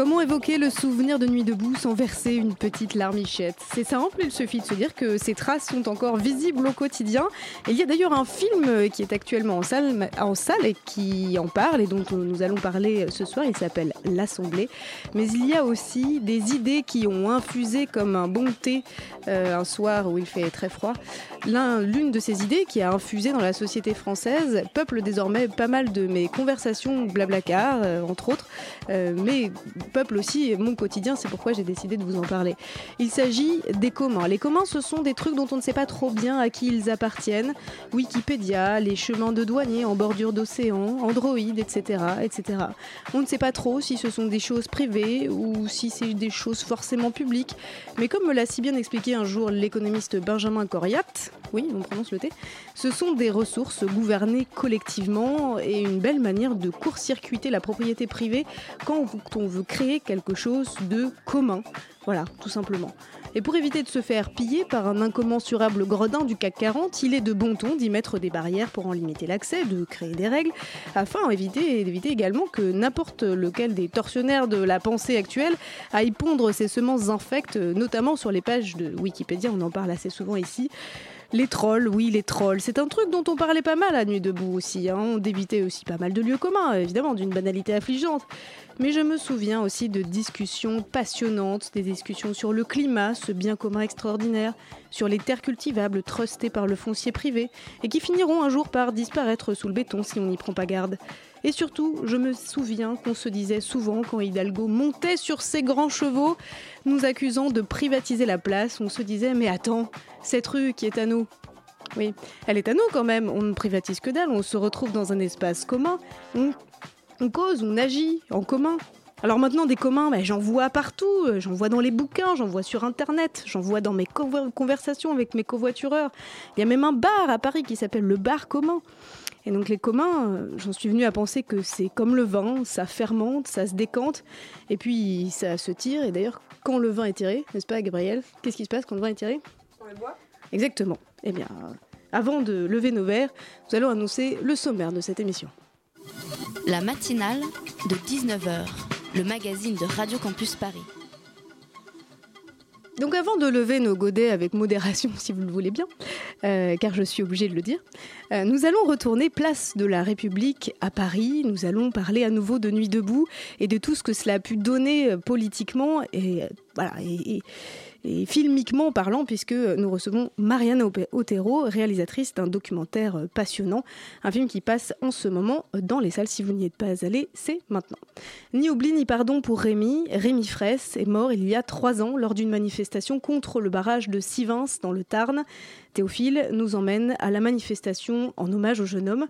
Comment évoquer le souvenir de Nuit debout sans verser une petite larmichette? C'est simple, il suffit de se dire que ces traces sont encore visibles au quotidien. Il y a d'ailleurs un film qui est actuellement en salle, et qui en parle et dont nous allons parler ce soir. Il s'appelle L'Assemblée. Mais il y a aussi des idées qui ont infusé comme un bon thé euh, un soir où il fait très froid. L'un- L'une de ces idées qui a infusé dans la société française peuple désormais pas mal de mes conversations blablacar, euh, entre autres, euh, mais peuple aussi mon quotidien, c'est pourquoi j'ai décidé de vous en parler. Il s'agit des communs. Les communs, ce sont des trucs dont on ne sait pas trop bien à qui ils appartiennent. Wikipédia, les chemins de douanier en bordure d'océan, Android, etc., etc. On ne sait pas trop si ce sont des choses privées ou si c'est des choses forcément publiques. Mais comme me l'a si bien expliqué un jour l'économiste Benjamin Coriat, oui, on prononce le T, ce sont des ressources gouvernées collectivement et une belle manière de court-circuiter la propriété privée quand on veut créer quelque chose de commun. Voilà, tout simplement. Et pour éviter de se faire piller par un incommensurable gredin du CAC 40, il est de bon ton d'y mettre des barrières pour en limiter l'accès, de créer des règles, afin d'éviter également que n'importe lequel des tortionnaires de la pensée actuelle aille pondre ses semences infectes, notamment sur les pages de Wikipédia, on en parle assez souvent ici. Les trolls, oui, les trolls. C'est un truc dont on parlait pas mal à Nuit debout aussi. hein. On débitait aussi pas mal de lieux communs, évidemment, d'une banalité affligeante. Mais je me souviens aussi de discussions passionnantes, des discussions sur le climat, ce bien commun extraordinaire, sur les terres cultivables trustées par le foncier privé, et qui finiront un jour par disparaître sous le béton si on n'y prend pas garde. Et surtout, je me souviens qu'on se disait souvent quand Hidalgo montait sur ses grands chevaux, nous accusant de privatiser la place, on se disait mais attends, cette rue qui est à nous, oui, elle est à nous quand même, on ne privatise que dalle, on se retrouve dans un espace commun, on, cause, on agit en commun. Alors maintenant des communs, ben, j'en vois partout, euh, j'en vois dans les bouquins, j'en vois sur internet, j'en vois dans mes conver- conversations avec mes covoitureurs. Il y a même un bar à Paris qui s'appelle le bar commun. Et donc les communs, euh, j'en suis venue à penser que c'est comme le vin, ça fermente, ça se décante, et puis ça se tire. Et d'ailleurs, quand le vin est tiré, n'est-ce pas Gabriel Qu'est-ce qui se passe quand le vin est tiré? Exactement. Eh bien, avant de lever nos verres, nous allons annoncer le sommaire de cette émission. La matinale de 19h, le magazine de Radio Campus Paris. Donc avant de lever nos godets avec modération, si vous le voulez bien, euh, car je suis obligée de le dire, euh, nous allons retourner place de la République à Paris. Nous allons parler à nouveau de Nuit debout et de tout ce que cela a pu donner euh, politiquement et voilà et- et filmiquement parlant, puisque nous recevons Marianne Otero, réalisatrice d'un documentaire euh, passionnant, un film qui passe en ce moment dans les salles. Si vous n'y êtes pas allé, c'est maintenant. Ni oubli ni pardon pour Rémi. Rémi Fraisse est mort il y a trois ans lors d'une manifestation contre le barrage de Sivins dans le Tarn. Théophile nous emmène à la manifestation en hommage au jeune homme.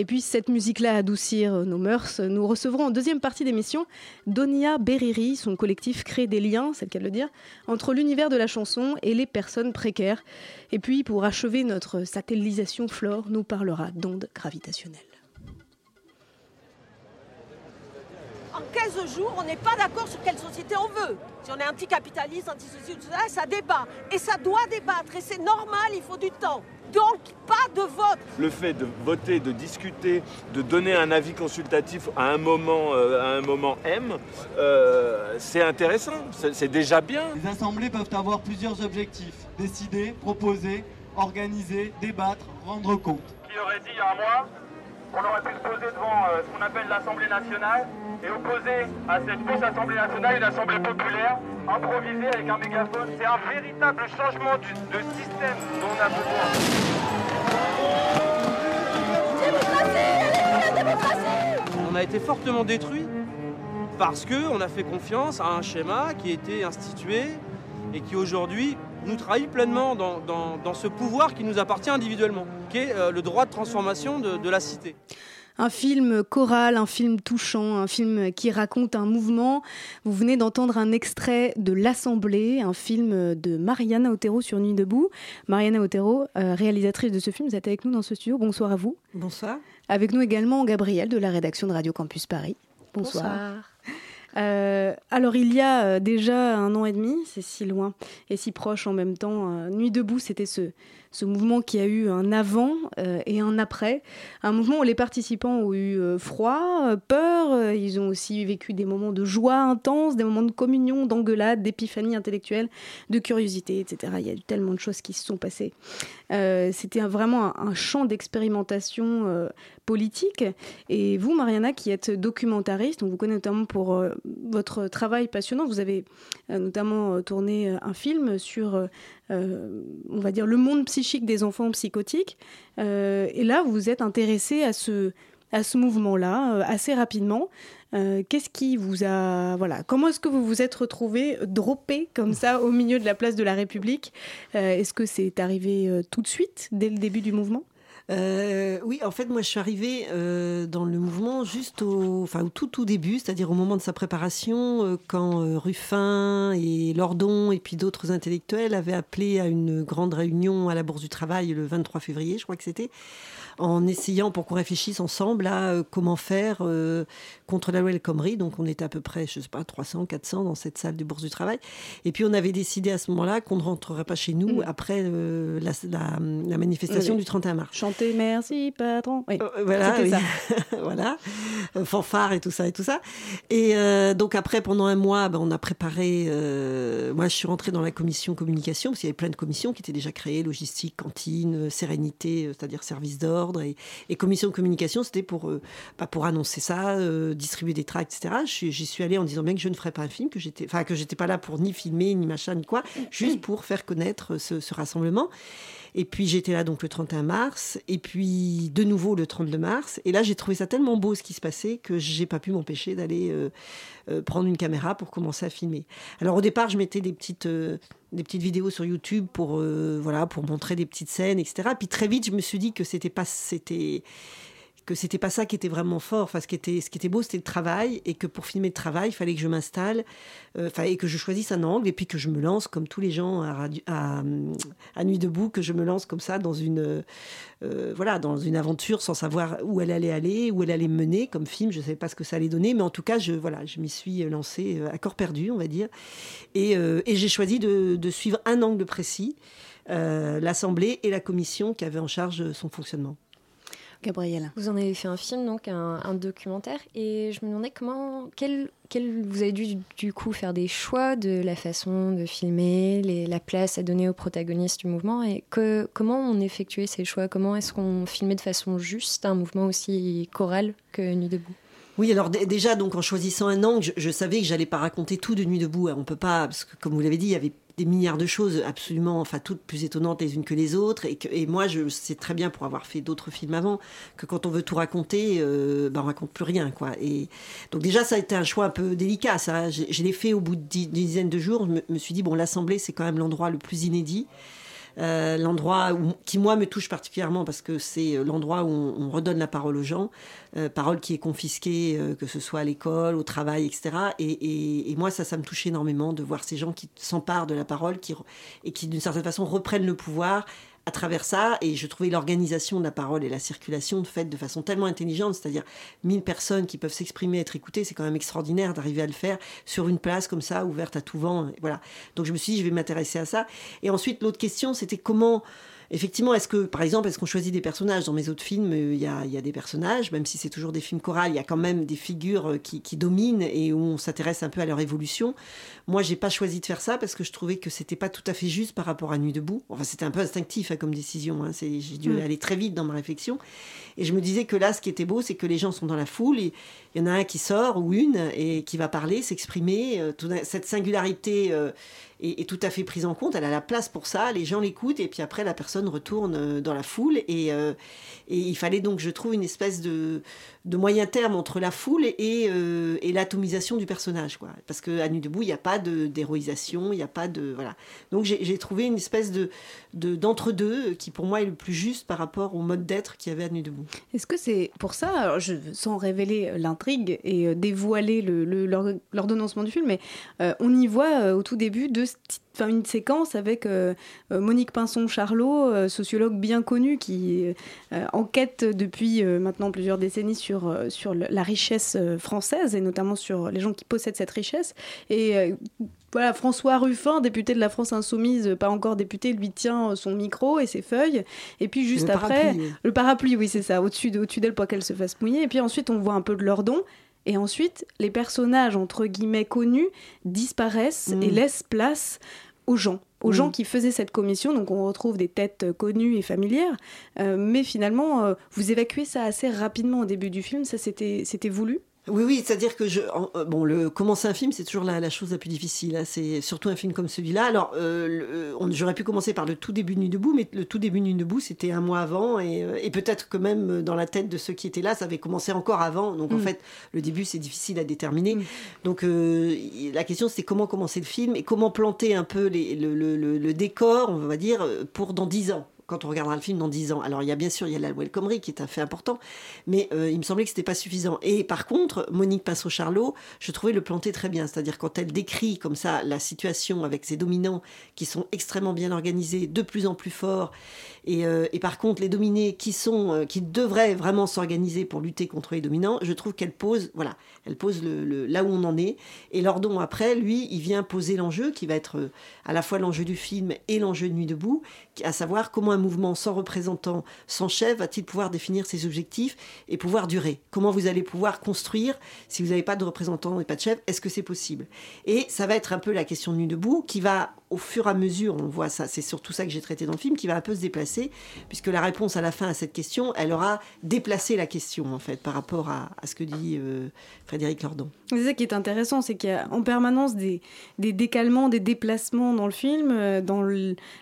Et puis cette musique-là adoucir nos mœurs, nous recevrons en deuxième partie d'émission Donia Beriri, son collectif crée des liens, c'est le cas de le dire, entre l'univers de la chanson et les personnes précaires. Et puis pour achever notre satellisation flore, nous parlera d'ondes gravitationnelles. En 15 jours, on n'est pas d'accord sur quelle société on veut. Si on est anticapitaliste, anti-ceci ou tout ça, ça débat. Et ça doit débattre. Et c'est normal, il faut du temps. Donc, pas de vote. Le fait de voter, de discuter, de donner un avis consultatif à un moment, euh, à un moment M, euh, c'est intéressant, c'est déjà bien. Les assemblées peuvent avoir plusieurs objectifs. Décider, proposer, organiser, débattre, rendre compte. Qui aurait dit il y qu'on aurait pu se poser devant euh, ce qu'on appelle l'Assemblée nationale et opposer à cette fausse Assemblée nationale une Assemblée populaire improvisée avec un mégaphone. C'est un véritable changement de système dont on a besoin. On a été fortement détruit parce qu'on a fait confiance à un schéma qui a été institué et qui aujourd'hui nous trahit pleinement dans, dans- dans ce pouvoir qui nous appartient individuellement, qui est euh, le droit de transformation de, de la cité. Un film choral, un film touchant, un film qui raconte un mouvement. Vous venez d'entendre un extrait de L'Assemblée, un film de Mariana Otero sur Nuit debout. Mariana Otero, euh, réalisatrice de ce film, vous êtes avec nous dans ce studio. Bonsoir à vous. Bonsoir. Avec nous également Gabriel de la rédaction de Radio Campus Paris. Bonsoir. Euh, alors il y a euh, déjà un an et demi, c'est si loin et si proche en même temps, euh, Nuit debout, c'était ce, ce mouvement qui a eu un avant euh, et un après, un mouvement où les participants ont eu euh, froid, euh, peur, ils ont aussi vécu des moments de joie intense, des moments de communion, d'engueulade, d'épiphanie intellectuelle, de curiosité, etc. Il y a eu tellement de choses qui se sont passées. C'était vraiment un, un champ d'expérimentation politique. Et vous, Mariana, qui êtes documentariste, on vous connaît notamment pour votre travail passionnant. Vous avez notamment tourné un film sur, euh, on va dire, le monde psychique des enfants psychotiques. Euh, et là, vous êtes intéressé à ce, à ce mouvement-là euh, assez rapidement. Qu'est-ce qui vous a. Voilà. Comment est-ce que vous vous êtes retrouvé droppé comme ça au milieu de la place de la République? Est-ce que c'est arrivé tout de suite, dès le début du mouvement? Euh, oui, en fait, moi, je suis arrivée euh, dans le mouvement juste au, enfin, au tout, tout début, c'est-à-dire au moment de sa préparation, euh, quand Ruffin et Lordon et puis d'autres intellectuels avaient appelé à une grande réunion à la Bourse du Travail le 23 février, je crois que c'était, en essayant pour qu'on réfléchisse ensemble à euh, comment faire euh, contre la loi El Khomri. Donc, on était à peu près, je sais pas, 300, 400 dans cette salle de Bourse du Travail. Et puis, on avait décidé à ce moment-là qu'on ne rentrerait pas chez nous après euh, la, la- la manifestation Oui. du 31 mars. Chanter merci, patron. Oui. Euh, voilà, oui. voilà, Euh, fanfare et tout ça et tout ça. Et euh, donc après, pendant un mois, ben, on a préparé. moi, je suis rentrée dans la commission communication parce qu'il y avait plein de commissions qui étaient déjà créées logistique, cantine, sérénité, c'est-à-dire service et, et commission de communication, c'était pour euh, bah, pour annoncer ça, euh, distribuer des tracts, etc. J'y suis allée en disant bien que je ne ferais pas un film, que j'étais, enfin que j'étais pas là pour ni filmer ni machin ni quoi, juste pour faire connaître ce, ce rassemblement. Et puis j'étais là donc le 31 mars, et puis de nouveau le 32 mars. Et là j'ai trouvé ça tellement beau ce qui se passait que j'ai pas pu m'empêcher d'aller euh, euh, prendre une caméra pour commencer à filmer. Alors au départ je mettais des petites euh, des petites vidéos sur YouTube pour voilà pour montrer des petites scènes, etc. Puis très vite je me suis dit que c'était pas c'était que c'était pas ça qui était vraiment fort. Enfin, ce qui était, ce qui était beau, c'était le travail, et que pour filmer le travail, il fallait que je m'installe, euh, et que je choisisse un angle, et puis que je me lance, comme tous les gens à, Nuit debout, que je me lance comme ça dans une, euh, voilà, dans une aventure sans savoir où elle allait aller, où elle allait me mener, comme film. Je savais pas ce que ça allait donner, mais en tout cas, je, voilà, je m'y suis lancée euh, à corps perdu, on va dire, et, et j'ai choisi de, de suivre un angle précis, l'Assemblée et la commission qui avaient en charge son fonctionnement. Gabriel. Vous en avez fait un film, donc un, un documentaire, et je me demandais comment, quel, quel- vous avez dû du coup faire des choix de la façon de filmer, les- la place à donner aux protagonistes du mouvement, et que, comment on effectuait ces choix, comment est-ce qu'on filmait de façon juste un mouvement aussi choral que Nuit debout? Oui, alors dé- déjà, donc en choisissant un angle, je, je savais que j'allais pas raconter tout de Nuit debout. hein. On peut pas, parce que comme vous l'avez dit, il y avait des milliards de choses absolument, enfin toutes plus étonnantes les unes que les autres. Et, que, et moi, je sais très bien pour avoir fait d'autres films avant que quand on veut tout raconter, euh, ben on raconte plus rien, quoi. Et donc déjà, ça a été un choix un peu délicat. Ça, je, l'ai fait au bout de dix- dizaines de jours. Je me suis dit bon, l'Assemblée, c'est quand même l'endroit le plus inédit. Euh, l'endroit qui moi me touche particulièrement parce que c'est euh, l'endroit où on, on redonne la parole aux gens, euh, parole qui est confisquée, que ce soit à l'école, au travail, etc. Et, moi ça, ça me touche énormément de voir ces gens qui s'emparent de la parole, qui et qui d'une certaine façon reprennent le pouvoir à travers ça. Et je trouvais l'organisation de la parole et la circulation faite de façon tellement intelligente, c'est-à-dire 1000 personnes qui peuvent s'exprimer, être écoutées, c'est quand même extraordinaire d'arriver à le faire sur une place comme ça, ouverte à tout vent. Voilà. Donc je me suis dit, je vais m'intéresser à ça. Et ensuite, l'autre question, c'était comment. Effectivement, est-ce que, par exemple, est-ce qu'on choisit des personnages? Dans mes autres films, euh, il y, a, il y a des personnages, même si c'est toujours des films chorales, il y a quand même des figures euh, qui, qui dominent et où on s'intéresse un peu à leur évolution. Moi, j'ai pas choisi de faire ça parce que je trouvais que c'était pas tout à fait juste par rapport à Nuit debout. Enfin, c'était un peu instinctif hein, comme décision. hein. C'est- J'ai dû Mm. aller très vite dans ma réflexion. Et je me disais que là, ce qui était beau, c'est que les gens sont dans la foule. Et il y en a un qui sort ou une et qui va parler, s'exprimer. euh, tout cette singularité euh, est, tout à fait prise en compte. Elle a la place pour ça. Les gens l'écoutent et puis après, la personne retournent euh, dans la foule. Et, euh, et il fallait donc, je trouve, une espèce de, de moyen terme entre la foule et, euh, et l'atomisation du personnage. Quoi. Parce qu'à Nuit debout, il n'y a pas d'héroïsation, il n'y a pas de. Voilà. Donc j'ai trouvé une espèce de de- d'entre-deux qui, pour moi, est le plus juste par rapport au mode d'être qu'il y avait à Nuit debout. Est-ce que c'est pour ça, sans révéler l'intrigue et dévoiler le- le- l'ordonnancement du film, mais on y voit au tout début deux enfin, une séquence avec euh, euh, Monique Pinson-Charlot, euh, sociologue bien connue qui enquête depuis maintenant plusieurs décennies sur, sur la richesse française et notamment sur les gens qui possèdent cette richesse. Et voilà, François Ruffin, député de la France Insoumise, pas encore député, lui tient son micro et ses feuilles. Et puis juste Le après, parapluie, le parapluie, oui, c'est ça, au-dessus de- au-dessus d'elle pour qu'elle se fasse mouiller. Et puis ensuite, on voit un peu de leur don. Et ensuite, les personnages, entre guillemets, connus, disparaissent Mm. et laissent place aux gens, aux Mm. gens qui faisaient cette commission. Donc on retrouve des têtes connues et familières. Euh, mais finalement, euh, vous évacuez ça assez rapidement au début du film. Ça, c'était voulu Oui, oui, c'est-à-dire que je, euh, bon, le commencer un film, c'est toujours la, la chose la plus difficile. hein. C'est surtout un film comme celui-là. Alors, euh, on- j'aurais pu commencer par le tout début de Nuit debout, mais le tout début de Nuit debout, c'était un mois avant, et, euh, et peut-être que même euh, dans la tête de ceux qui étaient là, ça avait commencé encore avant. Donc, en Mm. fait, le début, c'est difficile à déterminer. Donc, euh, la question, c'est comment commencer le film et comment planter un peu les- le, le- le- le décor, on va dire, euh, pour dans dix ans. Quand on regardera le film dans 10 ans. Alors, il y a bien sûr, il y a la welcomerie qui est un fait important, mais euh, il me semblait que c'était pas suffisant. Et par contre, Monique Pinceau-Charlot, je trouvais le planter très bien. C'est-à-dire quand elle décrit comme ça la situation avec ses dominants qui sont extrêmement bien organisés, de plus en plus forts, et, euh, et par contre les dominés qui sont, euh, qui devraient vraiment s'organiser pour lutter contre les dominants, je trouve qu'elle pose, voilà, elle pose le, le- là où on en est. Et Lordon après, lui, il vient poser l'enjeu qui va être à la fois l'enjeu du film et l'enjeu de Nuit debout, à savoir comment un mouvement sans représentant, sans chef, va-t-il pouvoir définir ses objectifs et pouvoir durer? Comment vous allez pouvoir construire si vous n'avez pas de représentant et pas de chef? Est-ce que c'est possible? Et ça va être un peu la question de Nuit debout qui va, au fur et à mesure, on voit ça, c'est surtout ça que j'ai traité dans le film, qui va un peu se déplacer, puisque la réponse à la fin à cette question, elle aura déplacé la question en fait par rapport à, ce que dit euh, Frédéric Lordon. C'est ça qui est intéressant, c'est qu'il y a en permanence des, des décalements, des déplacements dans le film, euh, dans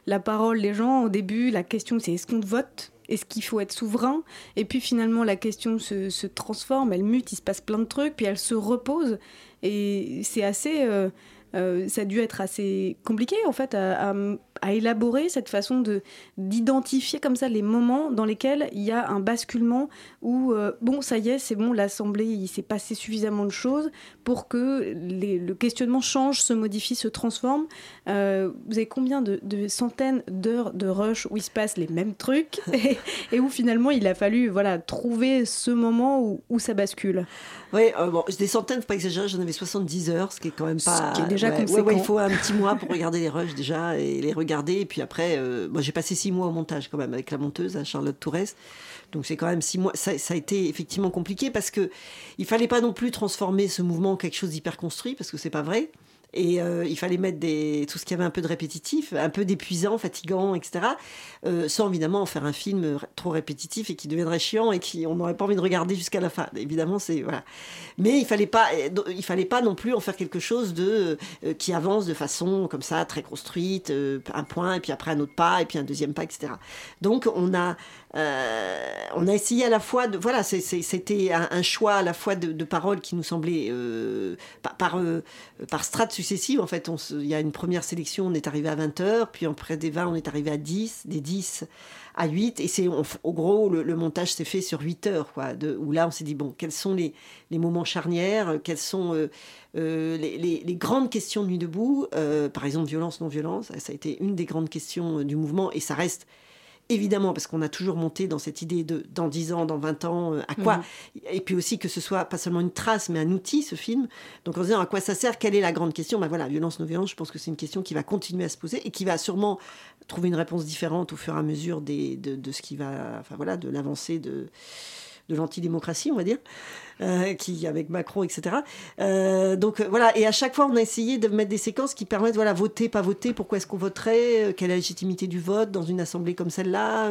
la parole des gens. Au début, la question c'est est-ce qu'on vote? Est-ce qu'il faut être souverain? Et puis finalement, la question se, se transforme, elle mute, il se passe plein de trucs, puis elle se repose. Et c'est assez. euh, euh, ça a dû être assez compliqué en fait à, à- à élaborer cette façon de d'identifier comme ça les moments dans lesquels il y a un basculement où euh, bon ça y est c'est bon l'assemblée il s'est passé suffisamment de choses pour que les- le questionnement change se modifie se transforme. Euh, vous avez combien de, de centaines d'heures de rush où il se passe les mêmes trucs et, et où finalement il a fallu voilà trouver ce moment où, où ça bascule? Oui, euh, bon, des centaines, faut pas exagérer, j'en avais 70 heures, ce qui est quand même pas. Ce qui est déjà ouais, ouais, conséquent. ouais, il faut un petit mois pour regarder les rushs déjà et les regarder. Et puis après, euh, moi j'ai passé six mois au montage quand même avec la monteuse, à Charlotte Tourès. Donc c'est quand même six mois. Ça, ça a été effectivement compliqué parce que il fallait pas non plus transformer ce mouvement en quelque chose d'hyper construit parce que c'est pas vrai. Et euh, il fallait mettre des, tout ce qui avait un peu de répétitif, un peu d'épuisant, fatigant, etc. euh, sans évidemment en faire un film trop répétitif et qui deviendrait chiant et qui on n'aurait pas envie de regarder jusqu'à la fin. Évidemment, c'est voilà. Mais il fallait pas, euh, il fallait pas non plus en faire quelque chose de qui avance de façon comme ça très construite, un point et puis après un autre pas et puis un deuxième pas, etc. Donc on a on a essayé à la fois de voilà c'était un, choix à la fois de, paroles qui nous semblaient euh, par par, par successives. En fait il y a une première sélection on est arrivé à 20 heures. Puis après des 20 on est arrivé à 10 des 10 à 8 et c'est au gros le, montage s'est fait sur 8 heures quoi où là on s'est dit bon quels sont les, les moments charnières euh, quelles sont euh, euh, les, les- grandes questions de Nuit debout par exemple violence non violence ça a été une des grandes questions du mouvement. Et ça reste Évidemment, parce qu'on a toujours monté dans cette idée de dans 10 ans, dans 20 ans, euh, à quoi Et puis aussi que ce soit pas seulement une trace, mais un outil, ce film. Donc en se disant à quoi ça sert, quelle est la grande question? Ben voilà, violence, non-violence, je pense que c'est une question qui va continuer à se poser et qui va sûrement trouver une réponse différente au fur et à mesure des, de, de ce qui va. Enfin voilà, de l'avancée de de l'antidémocratie, on va dire, euh, qui avec Macron, etc. Euh, donc euh, voilà, et à chaque fois, on a essayé de mettre des séquences qui permettent, voilà, voter, pas voter, pourquoi est-ce qu'on voterait, quelle est la légitimité du vote dans une assemblée comme celle-là,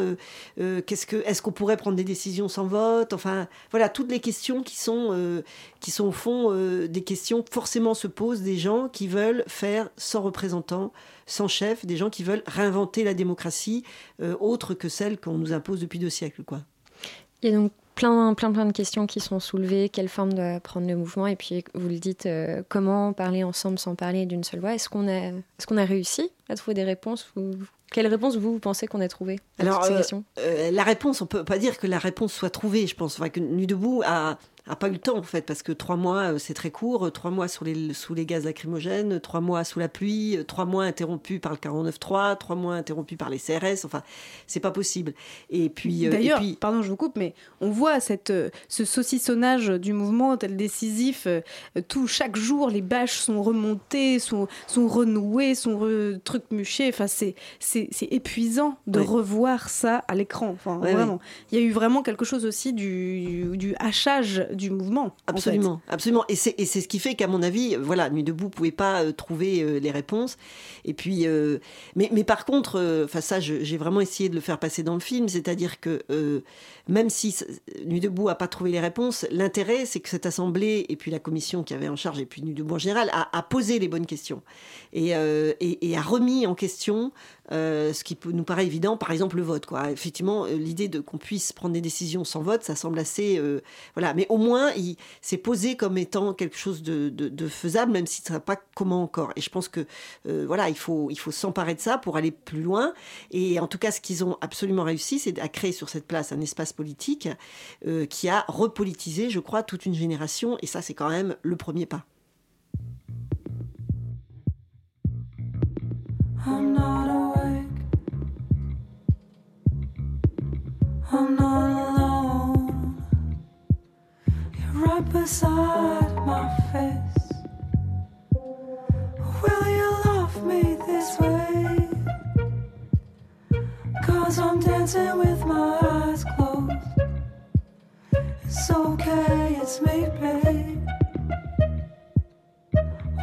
qu'est-ce que, est-ce qu'on pourrait prendre des décisions sans vote, enfin voilà, toutes les questions qui sont, qui sont au fond des questions que forcément se posent des gens qui veulent faire sans représentant, sans chef, des gens qui veulent réinventer la démocratie autre que celle qu'on nous impose depuis deux siècles, quoi. Donc plein, plein, plein de questions qui sont soulevées. Quelle forme doit prendre le mouvement? Et puis, vous le dites, euh, comment parler ensemble sans parler d'une seule voix? Est-ce qu'on a, est qu'on a réussi à trouver des réponses ou... Quelle réponse, vous, vous pensez qu'on a trouvé à Alors, toutes ces euh, questions? euh, la réponse, on peut pas dire que la réponse soit trouvée, je pense. Enfin, que Nuit debout a, a pas eu le temps, en fait, parce que trois mois, euh, c'est très court. Trois mois sous les, sous les gaz lacrymogènes, trois mois sous la pluie, euh, trois mois interrompus par le 49.3, trois mois interrompus par les CRS. Enfin, c'est pas possible. Et puis, euh, et D'ailleurs, puis- pardon, je vous coupe, mais on voit cette, euh, ce saucissonnage du mouvement tel décisif. euh, Tout, chaque jour, les bâches sont remontées, sont, sont renouées, sont re, trucmuchées. Enfin, c'est, épuisant de Ouais. revoir ça à l'écran. Enfin, Ouais, vraiment. Il y a eu vraiment quelque chose aussi du, du hachage du mouvement. en fait. Absolument, absolument. Et c'est et c'est ce qui fait qu'à mon avis, voilà, Nuit debout pouvait pas euh, trouver euh, les réponses. Et puis, euh, mais, mais par contre, euh, enfin ça, je- j'ai vraiment essayé de le faire passer dans le film, c'est-à-dire que euh, même si Nuit debout a pas trouvé les réponses, l'intérêt, c'est que cette assemblée et puis la commission qui avait en charge et puis Nuit debout en général a, a posé les bonnes questions et, euh, et, et a remis en question euh, ce qui nous paraît évident, par exemple le vote. Quoi. Effectivement, euh, l'idée de qu'on puisse prendre des décisions sans vote, ça semble assez euh, voilà. Mais au moins, il s'est posé comme étant quelque chose de, faisable, même si ne sait pas comment encore. Et je pense que voilà, il faut il faut s'emparer de ça pour aller plus loin. Et en tout cas, ce qu'ils ont absolument réussi, c'est à créer sur cette place un espace politique qui a repolitisé, je crois, toute une génération. Et ça, c'est quand même le premier pas.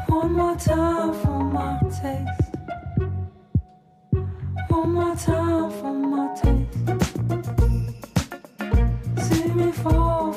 One more time for my taste. More time for my taste. See me fall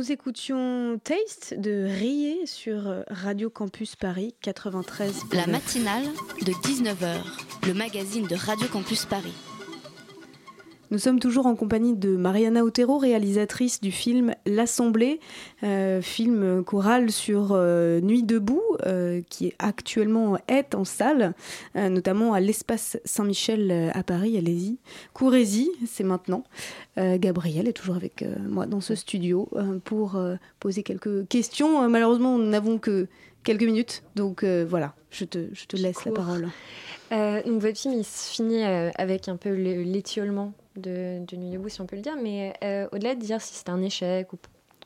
Nous écoutions Taste de Rier sur euh, Radio Campus Paris 93. La matinale de 19h, le magazine de Radio Campus Paris. Nous sommes toujours en compagnie de Mariana Otero, réalisatrice du film L'Assemblée, euh, film choral sur euh, Nuit debout, euh, qui actuellement est en salle, notamment à l'Espace Saint-Michel à Paris. Allez-y, courez-y, c'est maintenant. Gabriel est toujours avec moi dans ce studio pour poser quelques questions. Malheureusement, nous n'avons que quelques minutes, donc voilà, je te, je te laisse la parole. Donc votre film il se finit avec un peu le- l'étiolement de, de Nuit debout, si on peut le dire, mais euh, au-delà de dire si c'est un échec ou,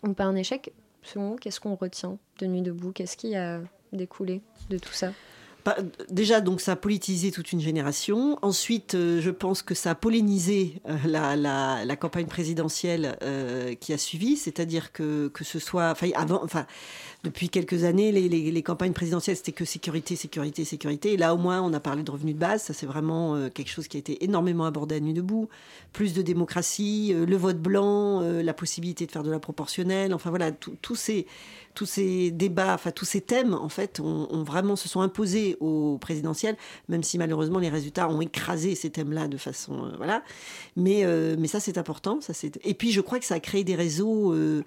ou pas un échec, selon vous, qu'est-ce qu'on retient de Nuit debout? Qu'est-ce qui a découlé de tout ça? Déjà, donc, ça a politisé toute une génération. Ensuite, euh, je pense que ça a pollinisé euh, la, campagne présidentielle euh, qui a suivi. C'est-à-dire que, que ce soit. Enfin, avant, depuis quelques années, les, campagnes présidentielles, c'était que sécurité, sécurité, sécurité. Là, au moins, on a parlé de revenus de base. Ça, c'est vraiment quelque chose qui a été énormément abordé à Nuit debout. Plus de démocratie, le vote blanc, la possibilité de faire de la proportionnelle. Enfin, voilà, tous ces tous ces débats, enfin tous ces thèmes, en fait, ont, vraiment se sont imposés au présidentiel, même si malheureusement les résultats ont écrasé ces thèmes-là de façon, euh, voilà. Mais euh, mais ça c'est important, ça c'est. Et puis je crois que ça a créé des réseaux euh,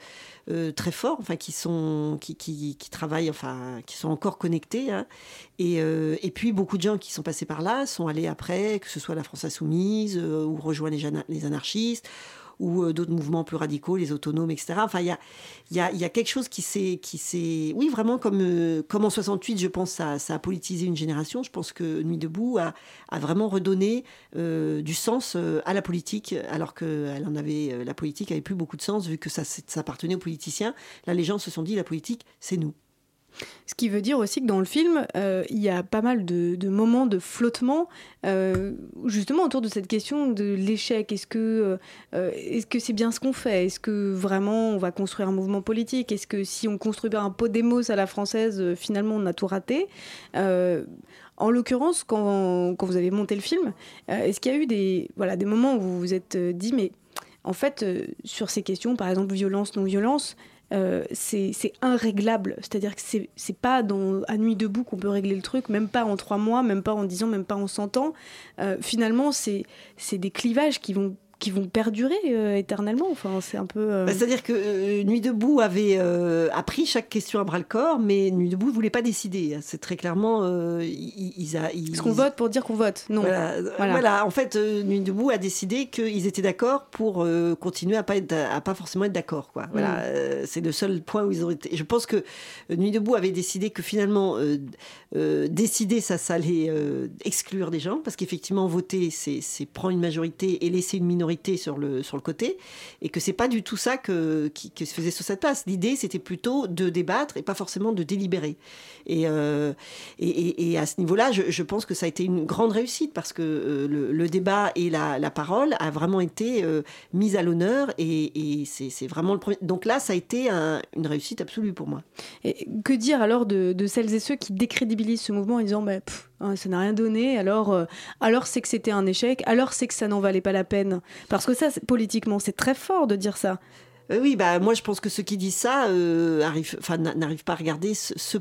très forts, enfin qui sont qui, qui, travaillent, enfin qui sont encore connectés. hein. Et, et puis beaucoup de gens qui sont passés par là sont allés après, que ce soit la France insoumise ou rejoint les anarchistes ou euh, d'autres mouvements plus radicaux, les autonomes, etc. Enfin, il y a, quelque chose qui s'est, oui, vraiment comme, euh, en 68, je pense, ça, ça a politisé une génération. Je pense que Nuit debout a, vraiment redonné euh, du sens à la politique, alors que la politique avait plus beaucoup de sens vu que ça, ça appartenait aux politiciens. Là, les gens se sont dit, la politique, c'est nous. Ce qui veut dire aussi que dans le film, euh, il y a pas mal de, moments de flottement, euh, justement autour de cette question de l'échec. Est-ce que euh, que c'est bien ce qu'on fait? Est-ce que vraiment on va construire un mouvement politique? Est-ce que si on construit un Podemos à la française, finalement on a tout raté? En l'occurrence, quand, quand vous avez monté le film, est-ce qu'il y a eu des, voilà, des moments où vous vous êtes dit, mais en fait, sur ces questions, par exemple violence, non-violence, euh, c'est irréglable. C'est-à-dire que c'est pas dans, à nuit debout qu'on peut régler le truc, même pas en trois mois, même pas en dix ans, même pas en cent ans. Euh, finalement, c'est des clivages qui vont, qui vont perdurer euh, éternellement. Enfin, c'est un peu. euh, Bah, C'est-à-dire que euh, Nuit debout avait euh, appris chaque question à bras le corps, mais Nuit debout ne voulait pas décider. C'est très clairement, euh, ils, ils a- ils- Est-ce qu'on vote pour dire qu'on vote? Non. Voilà, Voilà. voilà. en fait, euh, Nuit debout a décidé qu'ils étaient d'accord pour euh, continuer à pas être, à pas forcément être d'accord, quoi. Voilà, Mm. euh, c'est le seul point où ils ont été. Je pense que Nuit debout avait décidé que finalement, euh, euh, décider ça, ça allait euh, exclure des gens, parce qu'effectivement, voter, c'est c'est prendre une majorité et laisser une minorité sur le sur le côté, et que c'est pas du tout ça que qui, se faisait sur cette place. L'idée, c'était plutôt de débattre et pas forcément de délibérer. Et, euh, et, à ce niveau-là, je, je pense que ça a été une grande réussite parce que euh, le, débat et la, la parole a vraiment été euh, mise à l'honneur et, et c'est vraiment le premier. Donc là, ça a été un- une réussite absolue pour moi. Et que dire alors de, celles et ceux qui décrédibilisent ce mouvement en disant bah, ça n'a rien donné, alors, euh, alors c'est que c'était un échec, alors c'est que ça n'en valait pas la peine Parce que ça, politiquement, c'est très fort de dire ça. Euh, oui, bah moi je pense que ceux qui disent ça euh, n'arrivent pas à regarder ce,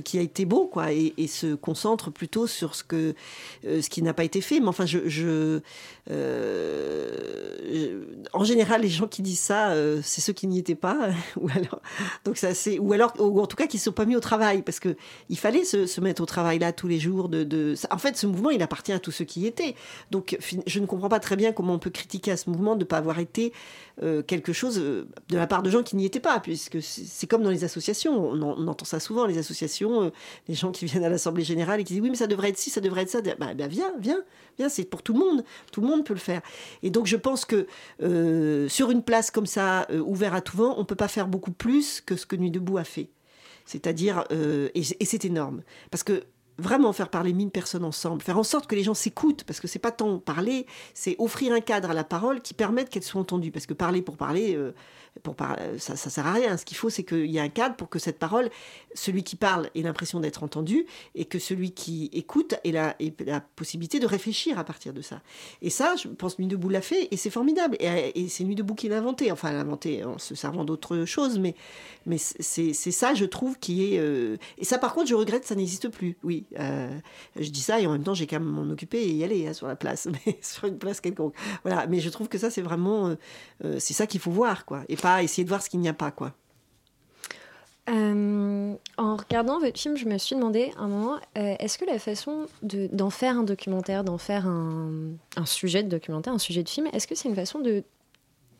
qui a été beau, quoi, et, se concentrent plutôt sur ce que, euh, ce qui n'a pas été fait. Mais enfin, en général, les gens qui disent ça, c'est ceux qui n'y étaient pas, ou alors, donc ça c'est, ou alors, en tout cas qui ne sont pas mis au travail, parce que il fallait se, mettre au travail là tous les jours. De, en fait, ce mouvement, il appartient à tous ceux qui y étaient. Donc, je ne comprends pas très bien comment on peut critiquer à ce mouvement de ne pas avoir été quelque chose euh, de la part de gens qui n'y étaient pas, puisque c'est comme dans les associations. On, en- on entend ça souvent, les associations, euh, les gens qui viennent à l'Assemblée générale et qui disent oui, mais ça devrait être ci, ça devrait être ça. Bah, bah, viens, viens, viens, c'est pour tout le monde. Tout le monde peut le faire. Et donc, je pense que euh, sur une place comme ça, ouverte à tout vent, on peut pas faire beaucoup plus que ce que Nuit debout a fait. C'est-à-dire, et, et c'est énorme, parce que vraiment faire parler mille personnes ensemble, faire en sorte que les gens s'écoutent, parce que c'est pas tant parler, c'est offrir un cadre à la parole qui permette qu'elle soit entendue. Parce que parler pour parler, euh, pour ça, ça sert à rien. Ce qu'il faut, c'est qu'il y ait un cadre pour que cette parole, celui qui parle ait l'impression d'être entendu, et que celui qui écoute ait la, possibilité de réfléchir à partir de ça. Et ça, je pense Nuit debout l'a fait, et c'est formidable. Et, et c'est Nuit debout qui l'a inventé. Enfin, l'a inventé en se servant d'autres choses, mais, mais c'est ça, je trouve, qui est. euh, Et ça, par contre, je regrette, ça n'existe plus. Oui, euh, je dis ça, et en même temps, j'ai qu'à m'en occuper et y aller hein, sur la place, mais sur une place quelconque. Voilà, mais je trouve que ça, c'est vraiment. euh, c'est ça qu'il faut voir, quoi. Et pas essayer de voir ce qu'il n'y a pas, quoi. Euh, en regardant votre film, je me suis demandé un moment, euh, est-ce que la façon de- d'en faire un documentaire, d'en faire un, sujet de documentaire, un sujet de film, est-ce que c'est une façon de,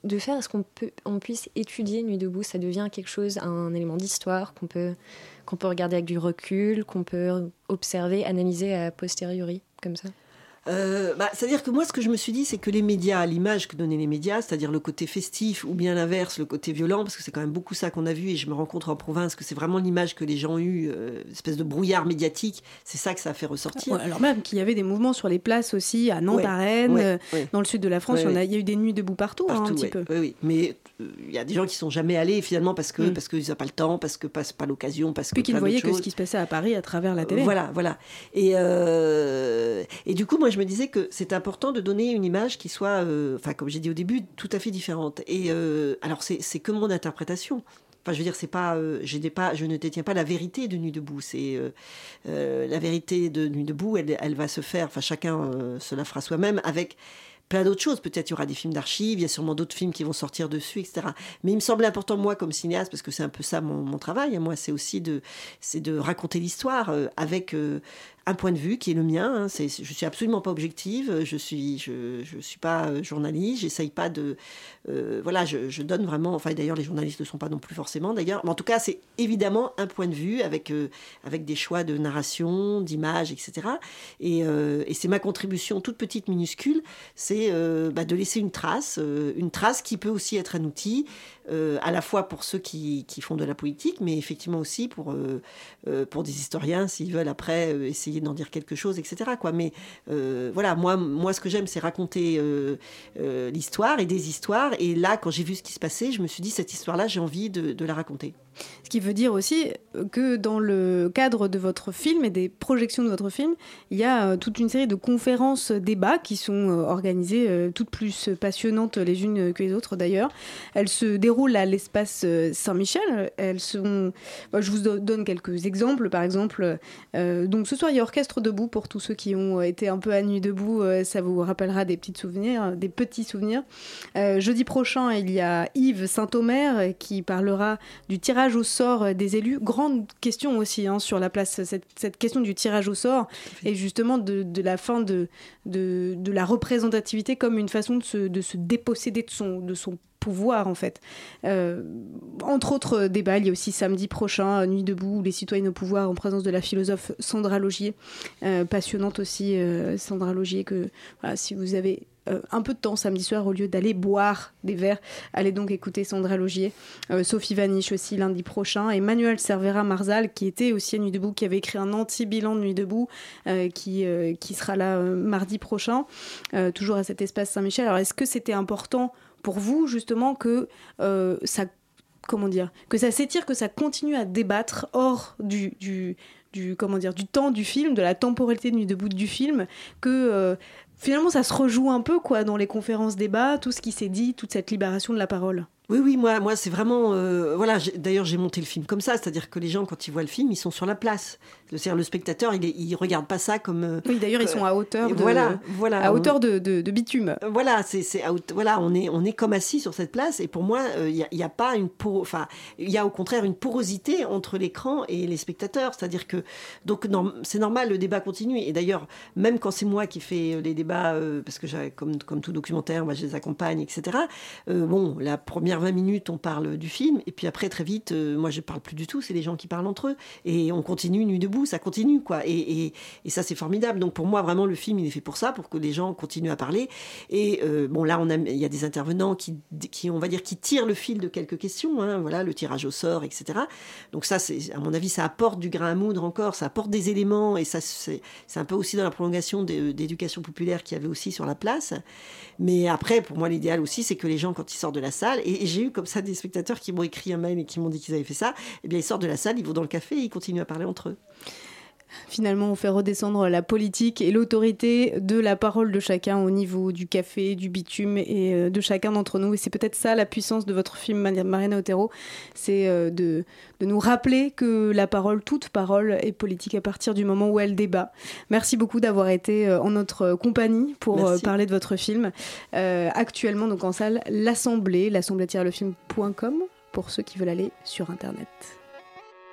de faire à ce qu'on on puisse étudier Nuit debout? Ça devient quelque chose, un élément d'histoire qu'on peut, qu'on peut regarder avec du recul, qu'on peut observer, analyser a posteriori, comme ça? Euh, bah, C'est-à-dire que moi, ce que je me suis dit, c'est que les médias, l'image que donnaient les médias, c'est-à-dire le côté festif ou bien l'inverse, le côté violent, parce que c'est quand même beaucoup ça qu'on a vu et je me rencontre en province que c'est vraiment l'image que les gens ont eue, euh, espèce de brouillard médiatique, c'est ça que ça a fait ressortir. Ouais, alors même qu'il y avait des mouvements sur les places aussi, à Nantes, Ouais, à Rennes, ouais, euh, dans le sud de la France, il, y a, eu des nuits debout partout, hein, un Partout, petit ouais. peu. Oui, oui. Mais euh, il y a des gens qui sont jamais allés finalement parce que Mm. parce qu'ils n'ont pas le temps, parce que pas, pas l'occasion, parce que Puis qu'ils ne voyaient que ce qui se passait à Paris à travers la télé. Voilà, voilà. Et, et du coup, moi, je me disais que c'est important de donner une image qui soit, euh, enfin, comme j'ai dit au début, tout à fait différente. Et euh, alors, c'est que mon interprétation. Enfin, je veux dire, c'est pas, euh, je, pas, je ne détiens pas la vérité de Nuit debout. C'est euh, la vérité de Nuit debout. Elle, elle va se faire. Enfin, chacun se la fera soi-même avec plein d'autres choses. Peut-être il y aura des films d'archives, il y a sûrement d'autres films qui vont sortir dessus, etc. Mais il me semblait important, moi, comme cinéaste, parce que c'est un peu ça mon, mon travail, hein, moi, c'est aussi de, c'est de raconter l'histoire avec euh, un point de vue qui est le mien. hein. C'est, je suis absolument pas objective, je suis, je, je suis pas euh, journaliste, j'essaye pas de, euh, voilà, je, je donne vraiment, enfin d'ailleurs les journalistes ne sont pas non plus forcément d'ailleurs, mais en tout cas c'est évidemment un point de vue avec, euh, avec des choix de narration, d'image, etc. Et, et c'est ma contribution toute petite, minuscule, c'est bah, de laisser une trace, une trace qui peut aussi être un outil, à la fois pour ceux qui, qui font de la politique, mais effectivement aussi pour, pour des historiens s'ils veulent après euh, d'en dire quelque chose, etc. Mais euh, voilà, moi, moi ce que j'aime, c'est raconter euh, euh, l'histoire et des histoires. Et là, quand j'ai vu ce qui se passait, je me suis dit, cette histoire-là, j'ai envie de, la raconter. Ce qui veut dire aussi que dans le cadre de votre film et des projections de votre film, il y a toute une série de conférences, débats qui sont organisées, toutes plus passionnantes les unes que les autres d'ailleurs. Elles se déroulent à l'espace Saint-Michel. Elles sont. Je vous do- donne quelques exemples. Par exemple, donc ce soir il y Orchestre debout pour tous ceux qui ont été un peu à nuit debout. euh, ça vous rappellera des petits souvenirs, des petits souvenirs. Euh, jeudi prochain, il y a Yves Saint-Omer qui parlera du tirage au sort des élus. Grande question aussi hein, sur la place, cette, cette question du tirage au sort et justement de, de la fin de, de, de la représentativité comme une façon de se, de se déposséder de son, de son pouvoir en fait. Euh, entre autres débats, il y a aussi samedi prochain, euh, Nuit debout, les citoyens au pouvoir en présence de la philosophe Sandra Logier, Euh, passionnante aussi euh, Sandra Logier que si vous avez euh, un peu de temps samedi soir au lieu d'aller boire des verres, allez donc écouter Sandra Logier, Euh, Sophie Vaniche aussi lundi prochain, Emmanuel Cervera Marzal qui était aussi à Nuit debout, qui avait écrit un anti-bilan de Nuit debout, euh, qui, euh, qui sera là euh, mardi prochain, euh, toujours à cet espace Saint-Michel. Alors est-ce que c'était important pour vous justement que euh, ça comment dire que ça s'étire que ça continue à débattre hors du, du du comment dire du temps du film de la temporalité de nuit debout du film que euh, finalement ça se rejoue un peu quoi dans les conférences débats tout ce qui s'est dit toute cette libération de la parole Oui, oui, moi, moi c'est vraiment. euh, voilà, d'ailleurs, j'ai monté le film comme ça, c'est-à-dire que les gens, quand ils voient le film, ils sont sur la place. C'est-à-dire, le spectateur, il, il regarde pas ça comme. euh, oui d'ailleurs ils sont à hauteur Et de, voilà, voilà, à on- hauteur de, de- de bitume Voilà, c'est, voilà, on est, on est comme assis sur cette place. Et pour moi, il n'y a, pas une enfin, il y a au contraire une porosité entre l'écran et les spectateurs. C'est-à-dire que, donc, c'est normal, le débat continue. Et d'ailleurs, même quand c'est moi qui fais les débats euh, parce que comme, comme tout documentaire, moi je les accompagne, etc. Euh, bon, la première 20 minutes, on parle du film, et puis après, très vite, euh, moi je parle plus du tout, c'est les gens qui parlent entre eux. Et on continue nuit debout, ça continue, quoi. Et, ça, c'est formidable. Donc pour moi, vraiment, le film, il est fait pour ça, pour que les gens continuent à parler. Et euh, bon, là, on a, il y a des intervenants qui, on va dire, qui tirent le fil de quelques questions, hein, voilà, le tirage au sort, etc. Donc ça, c'est, à mon avis, ça apporte du grain à moudre encore, ça apporte des éléments, et ça, c'est, c'est un peu aussi dans la prolongation de- d'éducation populaire qu'il y avait aussi sur la place. Mais après, pour moi, l'idéal aussi, c'est que les gens, quand ils sortent de la salle, et, et j'ai eu comme ça des spectateurs qui m'ont écrit un mail et qui m'ont dit qu'ils avaient fait ça, eh bien, ils sortent de la salle, ils vont dans le café et ils continuent à parler entre eux. Finalement, on fait redescendre la politique et l'autorité de la parole de chacun au niveau du café, du bitume et euh, de chacun d'entre nous. Et c'est peut-être ça la puissance de votre film Mari- Mariana Otero, c'est euh, de, de nous rappeler que la parole, toute parole, est politique à partir du moment où elle débat. Merci beaucoup d'avoir été euh, en notre compagnie pour Merci. parler de votre film. Euh, actuellement, donc en salle, l'Assemblée, l'assemblée-lefilm.com pour ceux qui veulent aller sur Internet.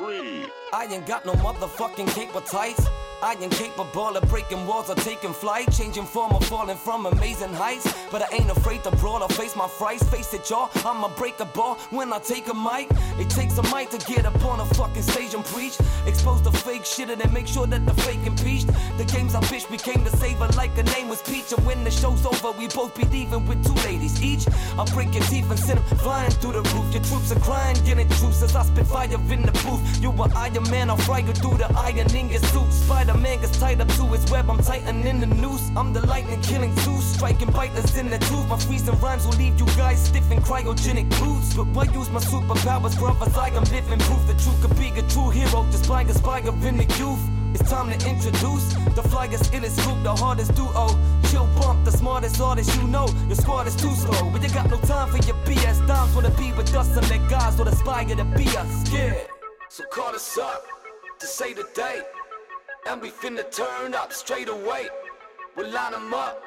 I ain't got no motherfucking cape tights. I ain't capable of breaking walls or taking flight, changing form or falling from amazing heights. But I ain't afraid to brawl or face my frights. Face it, y'all, I'ma break a unbreakable when I take a mic. It takes a mic to get up on a fucking stage and preach. Expose the fake shit and then make sure that the fake impeached. The games I bitch became the saver like a name was Peach. And when the show's over, we both be leaving with two ladies each. I'll break your teeth and send them flying through the roof. Your troops are crying, getting truce as I spit fire in the booth. You were Iron Man, I'll fry you through the iron in your suit. Spider Man gets tied up to his web, I'm tightening the noose. I'm the lightning killing Zeus, striking biters in the tooth. My freezing rhymes will leave you guys stiff in cryogenic boots. But why use my superpowers, brothers? Like I am living proof that you could be a true hero, just by a spy in the youth. It's time to introduce the flyest, illest group, the hardest duo. Chill bump, the smartest artist you know. Your squad is too slow, but you got no time for your BS. Dimes wanna be with us and let guys will aspire to be us. Yeah. So call us up to say the date, and we finna turn up straight away. We'll line 'em up,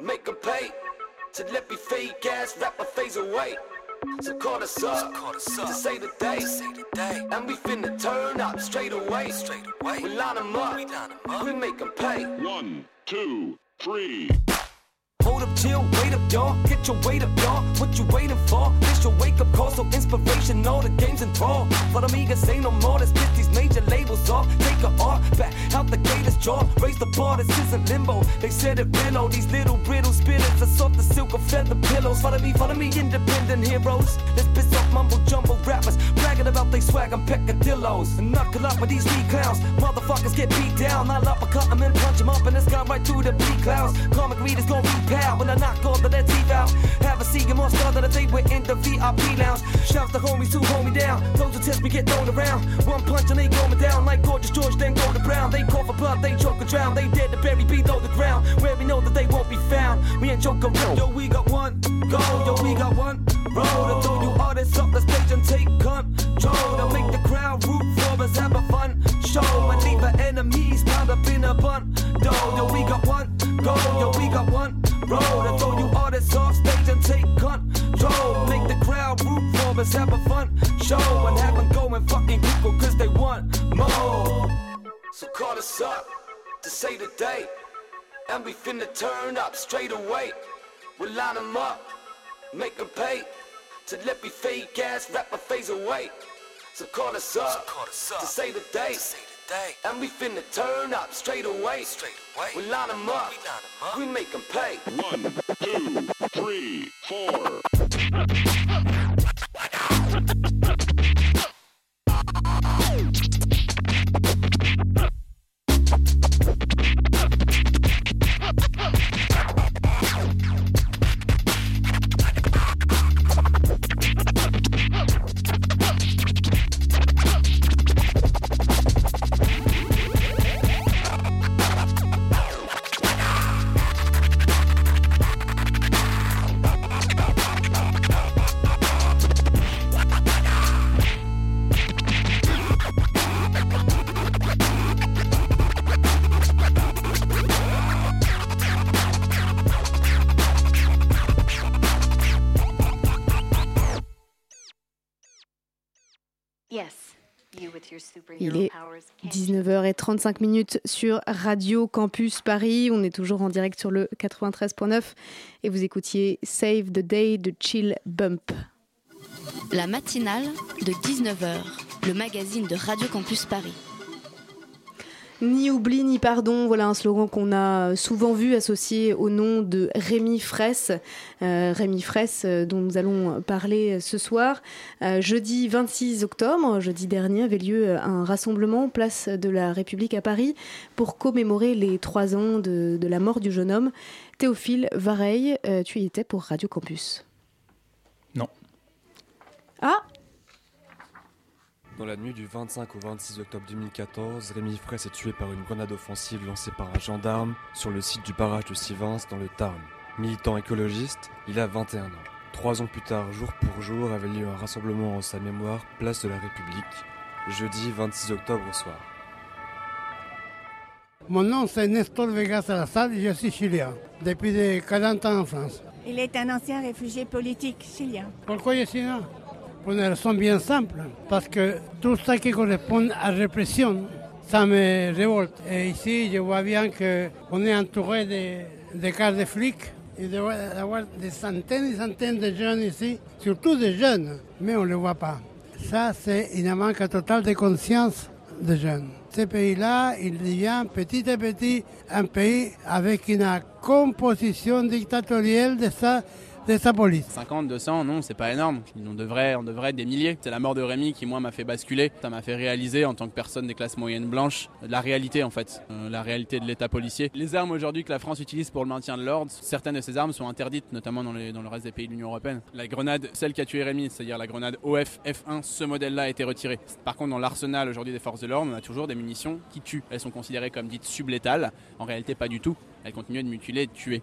make 'em pay to let me fake ass rapper phase away. So call us up, call us up to say the day, and we finna turn up straight away. Straight away. We line 'em up, we make 'em pay. One, two, three. Hold up, chill, wait up, y'all. Get your weight up, y'all. What you waiting for? This your wake up call, so inspiration, all the games enthrall. Follow me, and say no more. Let's get these major labels off. Take a art back out the gators jaw. Raise the bar, this isn't limbo. They said it real, oh, these little brittle spitters are soft as silk of feather pillows. Follow me, follow me, independent heroes. Let's piss off mumble jumbo rappers. Bragging about they swag and peccadillos. And knuckle up with these weak clowns. Motherfuckers get beat down. I'll uppercut 'em and punch 'em up, and it's gone right through the bleak clouds. Comic readers gon' repel when I knock all of their teeth out. Have a seat, more star than a day we're in the VIP lounge. Shouts the homies who hold me down. Those who test me get thrown around. One punch and they go me down like gorgeous George, then go to Brown. They call for blood, they choke or drown. They dead to bury below the ground. Where we know that they won't be found. We ain't joke around. Yo, we got one go. Yo, we got one roll. To throw you artists up the stage and take control. To make the crowd root for us, have a fun show. And leave our enemies piled up in a bun. Yo, we got one go. Yo, we got one roll. To throw you artists off stage and take control. Make the crowd root for us, have a fun show. And have them go and fucking Google cause they want more. So call us up to say the date. And we finna turn up straight away. We'll line 'em up, make 'em pay. To let me fake ass my face away. So call us up, to say the date. And we finna turn up straight away. Straight away. We line 'em up, we make 'em pay. One, two, three, four. 19h35 minutes sur Radio Campus Paris. On est toujours en direct sur le 93.9 et vous écoutiez Save the Day de Chill Bump. La matinale de 19h, le magazine de Radio Campus Paris. Ni oubli ni pardon, voilà un slogan qu'on a souvent vu associé au nom de Rémi Fraisse. Euh, Rémi Fraisse, euh, dont nous allons parler ce soir. Euh, jeudi 26 octobre, jeudi dernier, avait lieu un rassemblement place de la République à Paris pour commémorer les trois ans de, de la mort du jeune homme. Théophile Vareille, tu y étais pour Radio Campus. Non. Ah Dans la nuit du 25 au 26 octobre 2014, Rémi Fraisse est tué par une grenade offensive lancée par un gendarme sur le site du barrage de Sivins dans le Tarn. Militant écologiste, il a 21 ans. Trois ans plus tard, jour pour jour, avait lieu un rassemblement en sa mémoire, place de la République, jeudi 26 octobre au soir. Mon nom c'est Nestor Vega Salazar et je suis chilien, depuis de 40 ans en France. Il est un ancien réfugié politique chilien. Pourquoi je suis là Pour une raison bien simple, parce que tout ça qui correspond à la répression, ça me révolte. Et ici, je vois bien qu'on est entouré de, de cas de flics. Il devrait y avoir des centaines et centaines de jeunes ici, surtout des jeunes, mais on ne le voit pas. Ça, c'est une manque totale de conscience des jeunes. Ce pays-là, il devient petit à petit un pays avec une composition dictatoriale de sa, de sa police. 50, 200, non, c'est pas énorme. On devrait, on devrait être des milliers. C'est la mort de Rémi qui, moi, m'a fait basculer. Ça m'a fait réaliser, en tant que personne des classes moyennes blanches, la réalité, en fait. Euh, la réalité de l'État policier. Les armes aujourd'hui que la France utilise pour le maintien de l'ordre, certaines de ces armes sont interdites, notamment dans, dans le reste des pays de l'Union Européenne. La grenade, celle qui a tué Rémi, c'est-à-dire la grenade OF F1, ce modèle-là a été retiré. Par contre, dans l'arsenal aujourd'hui des forces de l'ordre, on a toujours des munitions qui tuent. Elles sont considérées comme dites sublétales. En réalité, pas du tout. Elles continuent de mutiler et de tuer.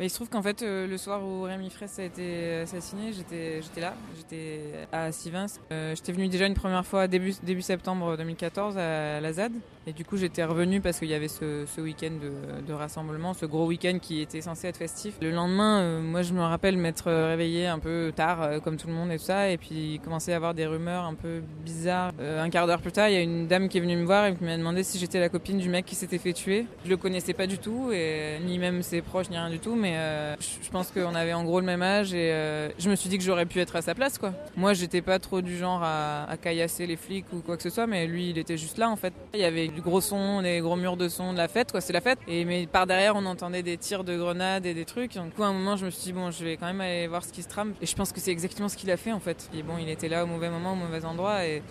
Il se trouve qu'en fait, euh, le soir où Rémi Fraisse a été assassiné, j'étais, là, j'étais à Sivins. Euh, j'étais venu déjà une première fois début septembre 2014 à la ZAD. Et du coup, j'étais revenu parce qu'il y avait ce, ce week-end de, de rassemblement, ce gros week-end qui était censé être festif. Le lendemain, euh, moi, je me rappelle m'être réveillé un peu tard, euh, comme tout le monde et tout ça, et puis commencer à avoir des rumeurs un peu bizarres. Euh, un quart d'heure plus tard, il y a une dame qui est venue me voir et qui m'a demandé si j'étais la copine du mec qui s'était fait tuer. Je le connaissais pas du tout, et ni même ses proches, ni rien du tout, mais je pense qu'on avait en gros le même âge, et je me suis dit que j'aurais pu être à sa place, quoi. Moi, j'étais pas trop du genre à, à caillasser les flics ou quoi que ce soit, mais lui, il était juste là, en fait. Il y avait du gros son, des gros murs de son, de la fête, quoi. C'est la fête. Et mais par derrière, on entendait des tirs de grenades et des trucs. Du coup, à un moment, je me suis dit bon, je vais quand même aller voir ce qui se trame. Et je pense que c'est exactement ce qu'il a fait, en fait. Et bon, il était là au mauvais moment, au mauvais endroit, et,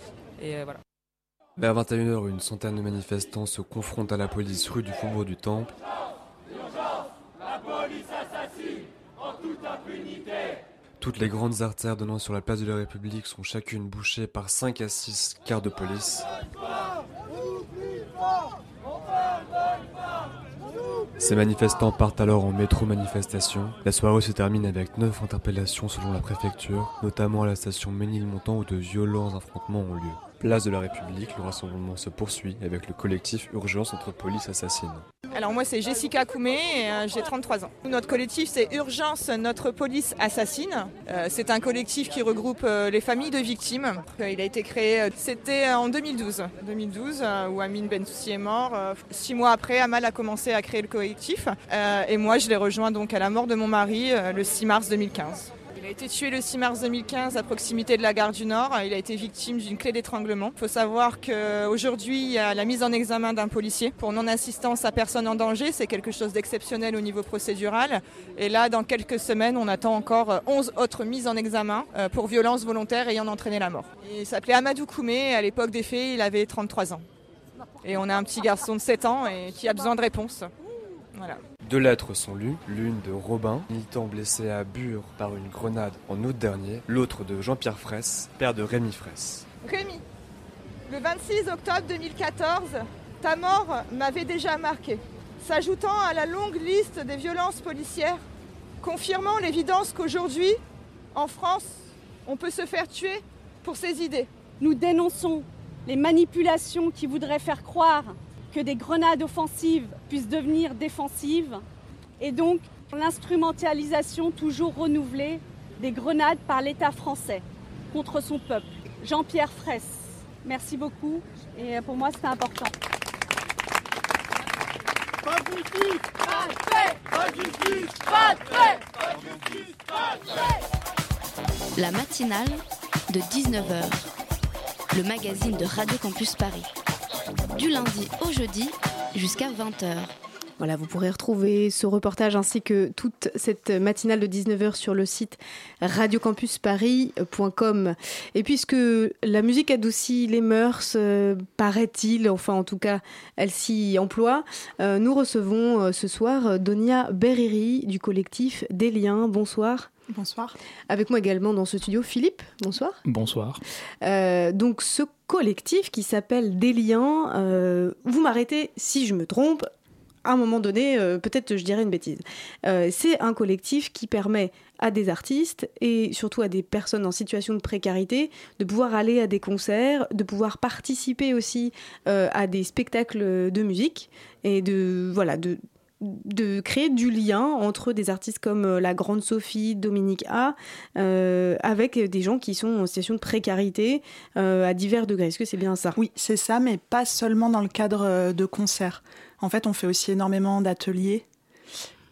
euh, voilà. Vers 21h, une centaine de manifestants se confrontent à la police rue du Faubourg du Temple. Toutes les grandes artères donnant sur la place de la République sont chacune bouchées par 5 à 6 quarts de police. Ces manifestants partent alors en métro-manifestation. La soirée se termine avec 9 interpellations selon la préfecture, notamment à la station Ménilmontant où de violents affrontements ont lieu. Place de la République, le rassemblement se poursuit avec le collectif Urgence entre police assassine. Alors moi c'est Jessica Koumé et euh, j'ai 33 ans. Notre collectif c'est Urgence Notre Police Assassine. Euh, c'est un collectif qui regroupe euh, les familles de victimes. Il a été créé, c'était en 2012. 2012 euh, où Amine Bentoussi est mort. Six mois après, Amal a commencé à créer le collectif. Et moi je l'ai rejoint donc à la mort de mon mari le 6 mars 2015. Il a été tué le 6 mars 2015 à proximité de la gare du Nord. Il a été victime d'une clé d'étranglement. Il faut savoir qu'aujourd'hui, il y a la mise en examen d'un policier pour non-assistance à personne en danger. C'est quelque chose d'exceptionnel au niveau procédural. Et là, dans quelques semaines, on attend encore 11 autres mises en examen euh, pour violence volontaire ayant entraîné la mort. Il s'appelait Amadou Koumé. À l'époque des faits, il avait 33 ans. Et on a un petit garçon de 7 ans qui a besoin de réponses. Voilà. Deux lettres sont lues, l'une de Robin, militant blessé à Bure par une grenade en août dernier, l'autre de Jean-Pierre Fraisse, père de Rémi Fraisse. Rémi, le 26 octobre 2014, ta mort m'avait déjà marqué, s'ajoutant à la longue liste des violences policières, confirmant l'évidence qu'aujourd'hui, en France, on peut se faire tuer pour ses idées. Nous dénonçons les manipulations qui voudraient faire croire que des grenades offensives puissent devenir défensives et donc l'instrumentalisation toujours renouvelée des grenades par l'État français contre son peuple. Jean-Pierre Fraisse, Merci beaucoup. Et pour moi, c'était important. Pas de justice, pas de paix, pas de justice, pas de paix, pas de justice, pas de paix. La matinale de 19h, le magazine de Radio Campus Paris. Du lundi au jeudi jusqu'à 20h. Voilà, vous pourrez retrouver ce reportage ainsi que toute cette matinale de 19h sur le site radiocampusparis.com. Et puisque la musique adoucit les mœurs, euh, paraît-il, enfin en tout cas elle s'y emploie, euh, nous recevons euh, ce soir Donia Beriri du collectif Des Liens. Bonsoir. Bonsoir. Avec moi également dans ce studio Philippe. Bonsoir. Bonsoir. Euh, donc ce collectif qui s'appelle Des liens, euh, vous m'arrêtez si je me trompe. À un moment donné, euh, peut-être je dirais une bêtise. Euh, c'est un collectif qui permet à des artistes et surtout à des personnes en situation de précarité de pouvoir aller à des concerts, de pouvoir participer aussi euh, à des spectacles de musique et de voilà de créer du lien entre des artistes comme la Grande Sophie, Dominique A, avec des gens qui sont en situation de précarité à divers degrés. Est-ce que c'est bien ça? Oui, c'est ça, mais pas seulement dans le cadre de concerts. En fait, on fait aussi énormément d'ateliers.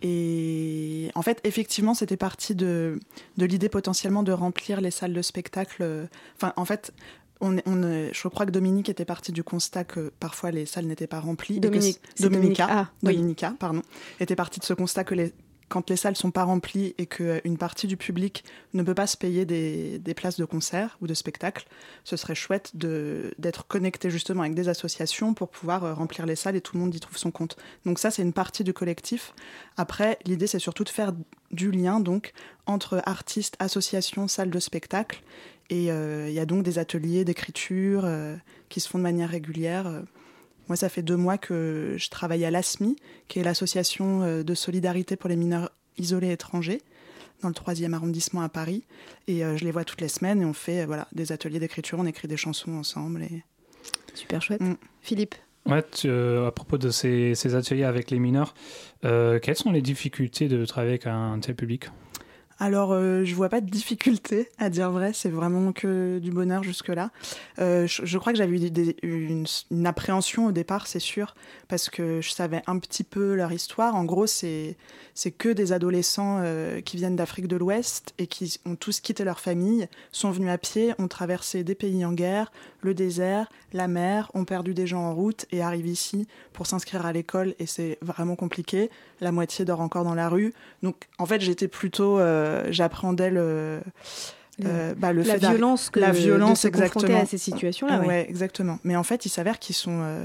Et en fait, effectivement, c'était parti de, de l'idée potentiellement de remplir les salles de spectacle. Enfin, en fait, on, je crois que Dominique était parti du constat que parfois les salles n'étaient pas remplies. Dominique, Dominica, A, oui. Dominica, pardon, était parti de ce constat que les, quand les salles sont pas remplies et qu'une partie du public ne peut pas se payer des, places de concert ou de spectacle, ce serait chouette d'être connecté justement avec des associations pour pouvoir euh, remplir les salles et tout le monde y trouve son compte. Donc ça, c'est une partie du collectif. Après, l'idée, c'est surtout de faire du lien donc entre artistes, associations, salles de spectacle. Et euh, il y a donc des ateliers d'écriture euh, qui se font de manière régulière. Moi, ça fait deux mois que je travaille à l'ASMI, qui est l'association euh, de solidarité pour les mineurs isolés étrangers, dans le troisième arrondissement à Paris. Et euh, je les vois toutes les semaines et on fait euh, voilà, des ateliers d'écriture, on écrit des chansons ensemble. Et... Super chouette. Mm. Philippe Ouais, tu- euh, à propos de ces, ces ateliers avec les mineurs, euh, quelles sont les difficultés de travailler avec un tel public? Alors, euh, je vois pas de difficulté, à dire vrai, c'est vraiment que du bonheur jusque-là. Euh, je, crois que j'avais eu une, appréhension au départ, c'est sûr, parce que je savais un petit peu leur histoire. En gros, c'est c'est que des adolescents euh, qui viennent d'Afrique de l'Ouest et qui ont tous quitté leur famille, sont venus à pied, ont traversé des pays en guerre, le désert, la mer, ont perdu des gens en route et arrivent ici pour s'inscrire à l'école et c'est vraiment compliqué. La moitié dort encore dans la rue. Donc, en fait, j'étais plutôt, euh, j'appréhendais le, euh, bah, le La fait violence que- la de violence se exactement à ces situations-là, ouais. Ouais, exactement. Mais en fait, il s'avère qu'ils sont euh,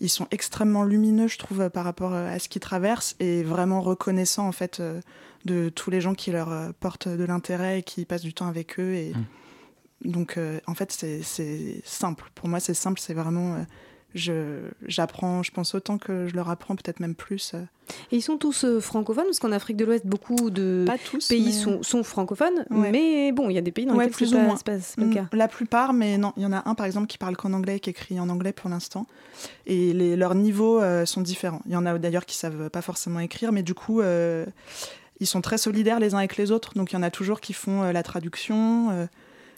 ils sont extrêmement lumineux, je trouve, par rapport euh, à ce qu'ils traversent et vraiment reconnaissants en fait euh, de tous les gens qui leur euh, portent de l'intérêt et qui passent du temps avec eux. Et donc, euh, en fait, c'est c'est simple. Pour moi, c'est simple. C'est vraiment je j'apprends, je pense autant que je leur apprends, peut-être même plus. euh. Et ils sont tous euh, francophones parce qu'en Afrique de l'Ouest, beaucoup de pays mais- sont, sont francophones. Ouais. Mais bon, il y a des pays dans Ouais, lesquels plus ou pas, moins. pas- pas le Mm, cas. La plupart, mais non, il y en a un par exemple qui parle qu'en anglais, qui écrit en anglais pour l'instant, et les, leurs niveaux euh, sont différents. Il y en a d'ailleurs qui savent pas forcément écrire, mais du coup, euh, ils sont très solidaires les uns avec les autres. Donc il y en a toujours qui font la traduction.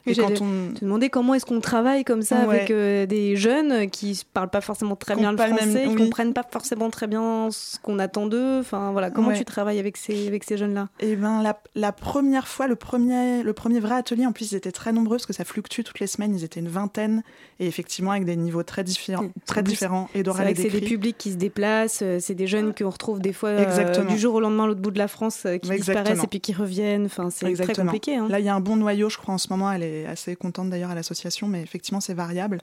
Et et quand on te demander comment est-ce qu'on travaille comme ça Ouais. avec euh, des jeunes qui ne parlent pas forcément très bien le français, même- qui oui. comprennent pas forcément très bien ce qu'on attend d'eux. Enfin voilà, comment Ouais. tu travailles avec ces, avec ces jeunes-là? Eh ben, la, la première fois, le premier, le premier vrai atelier, en plus, ils étaient très nombreux parce que ça fluctue toutes les semaines. Ils étaient une vingtaine et effectivement avec des niveaux très différents, très plus, différents. Et C'est d'oral et c'est des publics qui se déplacent, euh, c'est des jeunes qu'on retrouve des fois euh, du jour au lendemain à l'autre bout de la France euh, qui Exactement. disparaissent et puis qui reviennent. Enfin, c'est très compliqué. hein. Là, il y a un bon noyau, je crois, en ce moment. Elle est assez contente d'ailleurs à l'association, mais effectivement, c'est variable.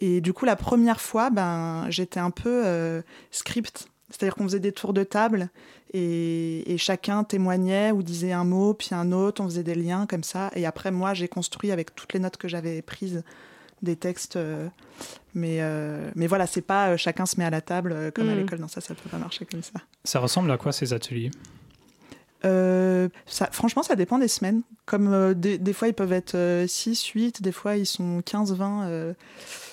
Et du coup, la première fois, ben, j'étais un peu euh, script. C'est-à-dire qu'on faisait des tours de table et, et chacun témoignait ou disait un mot, puis un autre, on faisait des liens comme ça. Et après, moi, j'ai construit avec toutes les notes que j'avais prises des textes. euh, mais, euh, mais voilà, c'est pas euh, chacun se met à la table euh, comme à Mm. l'école. Non, ça, ça peut pas marcher comme ça. Ça ressemble à quoi ces ateliers? Euh, ça, franchement, ça dépend des semaines. Comme euh, des, des fois, ils peuvent être 6, 8, des fois, ils sont 15, 20. euh,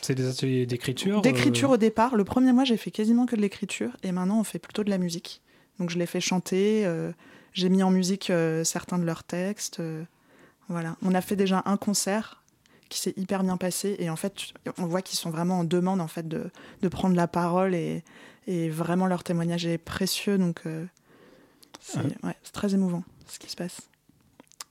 C'est des ateliers d'écriture D'écriture euh, au départ. Le premier mois, j'ai fait quasiment que de l'écriture. Et maintenant, on fait plutôt de la musique. Donc, je les fais chanter. euh, j'ai mis en musique euh, certains de leurs textes. euh, voilà. On a fait déjà un concert qui s'est hyper bien passé. Et en fait, on voit qu'ils sont vraiment en demande en fait de, de prendre la parole et, et vraiment leur témoignage est précieux. Donc, euh, c'est Ouais. très émouvant ce qui se passe.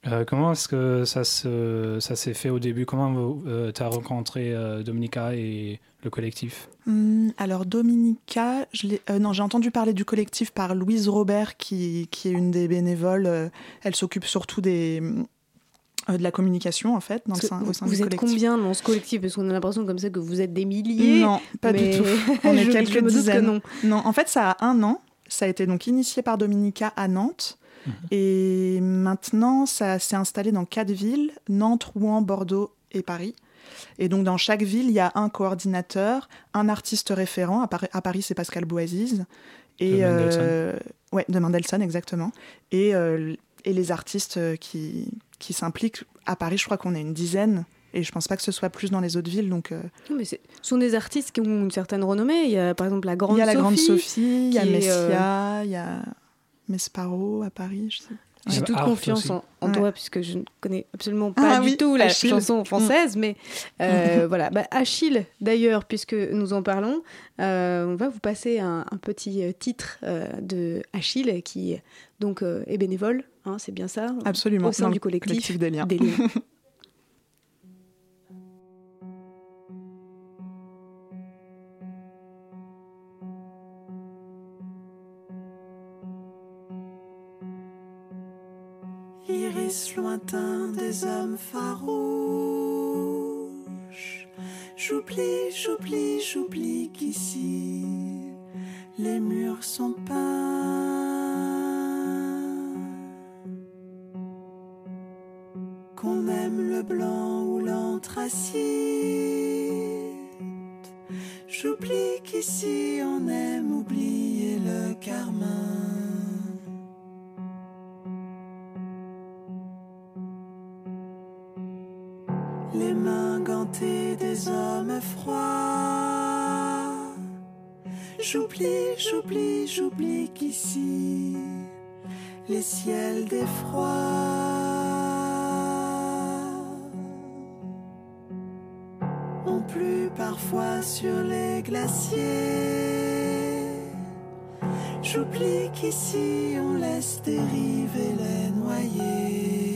Euh, comment est-ce que ça se, ça s'est fait au début? Comment tu as rencontré euh, Dominica et le collectif? Hum, alors Dominica, euh, non, j'ai entendu parler du collectif par Louise Robert, qui, qui est une des bénévoles. Euh, elle s'occupe surtout des, euh, de la communication, en fait, dans le sein, au sein vous du êtes collectif. combien dans ce collectif? Parce qu'on a l'impression comme ça que vous êtes des milliers. Non, pas mais du tout. On est quelques que dizaines. non. en fait, ça a un an. Ça a été donc initié par Dominica à Nantes. Et maintenant, ça s'est installé dans quatre villes Nantes, Rouen, Bordeaux et Paris. Et donc, dans chaque ville, il y a un coordinateur, un artiste référent. À Paris, c'est Pascal Boisise. Et, De Mendelssohn. euh, ouais, de Mendelssohn, exactement. Et, euh, et les artistes qui, qui s'impliquent. À Paris, je crois qu'on est une dizaine. Et je pense pas que ce soit plus dans les autres villes. Donc, euh, Non, mais c'est- ce sont des artistes qui ont une certaine renommée. Il y a par exemple la Grande il y a la Sophie. Grande Sophie, il y a euh, Messia, il y a Mesparo à Paris. Je sais. J'ai toute Art confiance aussi. en, en Ouais. toi, puisque je ne connais absolument pas Ah du oui, tout la Achille. chanson française. Mais euh, Mm. voilà, bah, Achille, d'ailleurs, puisque nous en parlons, euh, on va vous passer un, un petit titre euh, de Achille, qui donc euh, est bénévole, hein, c'est bien ça Absolument, Au sein du le collectif, collectif des liens. Des liens. Lointain des hommes farouches? J'oublie, j'oublie, j'oublie qu'ici les murs sont peints. Qu'on aime le blanc ou l'anthracite. J'oublie qu'ici on aime oublier le carmin. J'oublie, j'oublie, j'oublie qu'ici les ciels d'effroi ont plu parfois sur les glaciers. J'oublie qu'ici on laisse dériver les noyés.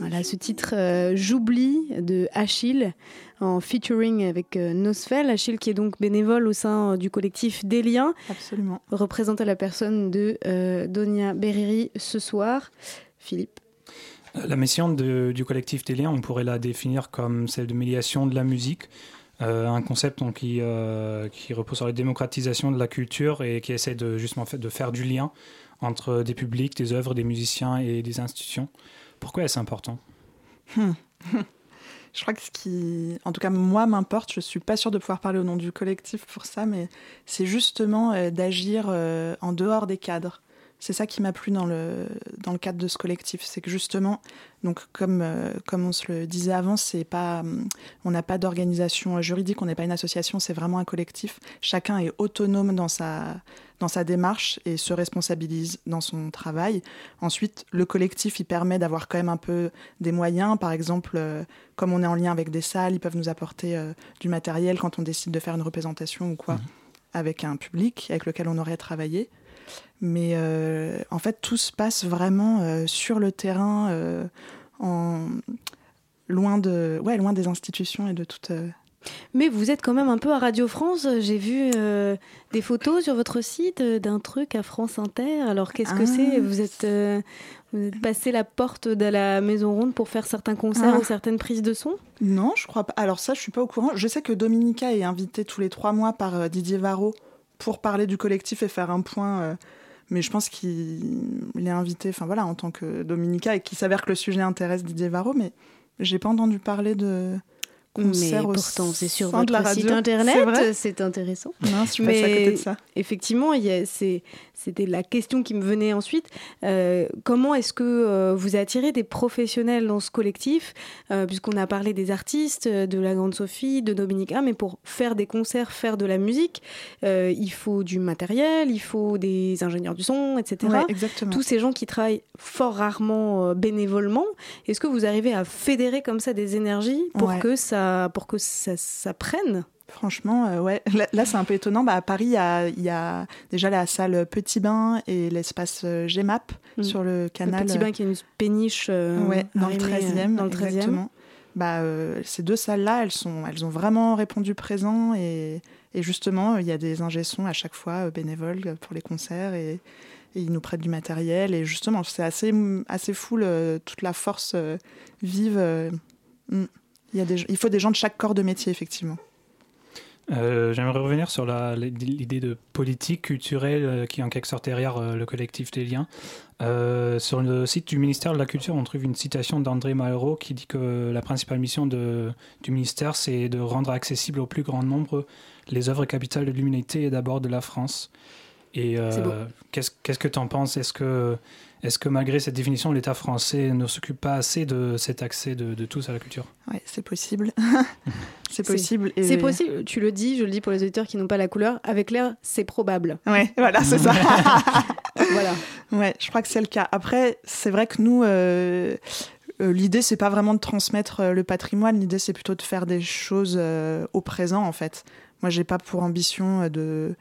Voilà, ce titre euh, J'oublie de Achille en featuring avec euh, Nosfell. Achille qui est donc bénévole au sein euh, du collectif Des Liens. Absolument. Représente la personne de euh, Donia Beriri ce soir. Philippe. La mission de- du collectif des liens, on pourrait la définir comme celle de médiation de la musique, euh, un concept euh, qui repose sur la démocratisation de la culture et qui essaie de, justement de faire du lien entre des publics, des œuvres, des musiciens et des institutions. Pourquoi est-ce important? Hmm. Je crois que ce qui, en tout cas moi, m'importe, je suis pas sûre de pouvoir parler au nom du collectif pour ça, mais c'est justement euh, d'agir en dehors des cadres. C'est ça qui m'a plu dans le, dans le cadre de ce collectif. C'est que justement, donc comme, euh, comme on se le disait avant, c'est pas, hum, on n'a pas d'organisation juridique, on n'est pas une association, c'est vraiment un collectif. Chacun est autonome dans sa, dans sa démarche et se responsabilise dans son travail. Ensuite, le collectif, il permet d'avoir quand même un peu des moyens. Par exemple, euh, comme on est en lien avec des salles, ils peuvent nous apporter euh, du matériel quand on décide de faire une représentation ou quoi, avec un public avec lequel on aurait travaillé. Mais euh, en fait, tout se passe vraiment euh, sur le terrain, euh, en... loin, de... ouais, loin des institutions et de toute. Mais vous êtes quand même un peu à Radio France. J'ai vu des photos sur votre site d'un truc à France Inter. Alors qu'est-ce que Ah. c'est? Vous êtes, vous êtes passé la porte de la Maison Ronde pour faire certains concerts Ah. ou certaines prises de son? Non, je crois pas. Alors ça, je suis pas au courant. Je sais que Dominica est invitée tous les trois mois par Didier Varro pour parler du collectif et faire un point. euh, mais je pense qu'il il est invité, enfin voilà, en tant que Dominica et qu'il s'avère que le sujet intéresse Didier Varro, mais j'ai pas entendu parler de concert au pourtant, c'est sur votre la site radio. internet. C'est vrai C'est intéressant. Non, je suis passée à côté de ça. Effectivement, c'était la question qui me venait ensuite. Euh, comment est-ce que euh, vous attirez des professionnels dans ce collectif? Euh, Puisqu'on a parlé des artistes, de la Grande Sophie, de Dominica, mais pour faire des concerts, faire de la musique, il faut du matériel, il faut des ingénieurs du son, etc. Ouais, exactement. Tous ces gens qui travaillent fort rarement bénévolement. Est-ce que vous arrivez à fédérer comme ça des énergies pour Ouais. que ça, pour que ça, ça prenne Franchement, euh, ouais. Là, là, c'est un peu étonnant. Bah, à Paris, il y a, il y a déjà la salle Petit Bain et l'espace euh, GMAP Mm. sur le canal. Le petit bain qui est une péniche euh, ouais, dans le arrimée, euh, 13e. dans le 13e. exactement. Bah, euh, ces deux salles-là, elles, sont, elles ont vraiment répondu présent. Et, et justement, il y a des ingé-sons à chaque fois euh, bénévoles pour les concerts. Et, et ils nous prêtent du matériel. Et justement, c'est assez, assez fou le- toute la force euh, vive. euh, mm. Il, y a des, il faut des gens de chaque corps de métier, effectivement. Euh, J'aimerais revenir sur l'idée de politique culturelle euh, qui est en quelque sorte derrière euh, le collectif des liens. Sur le site du ministère de la Culture, on trouve une citation d'André Malraux qui dit que la principale mission de- du ministère, c'est de rendre accessible au plus grand nombre les œuvres capitales de l'humanité et d'abord de la France. Et qu'est-ce que tu en penses? Est-ce que, est que malgré cette définition, l'État français ne s'occupe pas assez de cet accès de, de tous à la culture? Ouais, c'est possible. c'est possible. et- C'est possible, tu le dis, je le dis pour les auditeurs qui n'ont pas la couleur, avec l'air, c'est probable. Ouais, voilà, c'est ça. voilà. Ouais, je crois que c'est le cas. Après, c'est vrai que nous, euh, euh, l'idée, c'est pas vraiment de transmettre euh, le patrimoine, l'idée, c'est plutôt de faire des choses euh, au présent, en fait. Moi, j'ai pas pour ambition euh, de.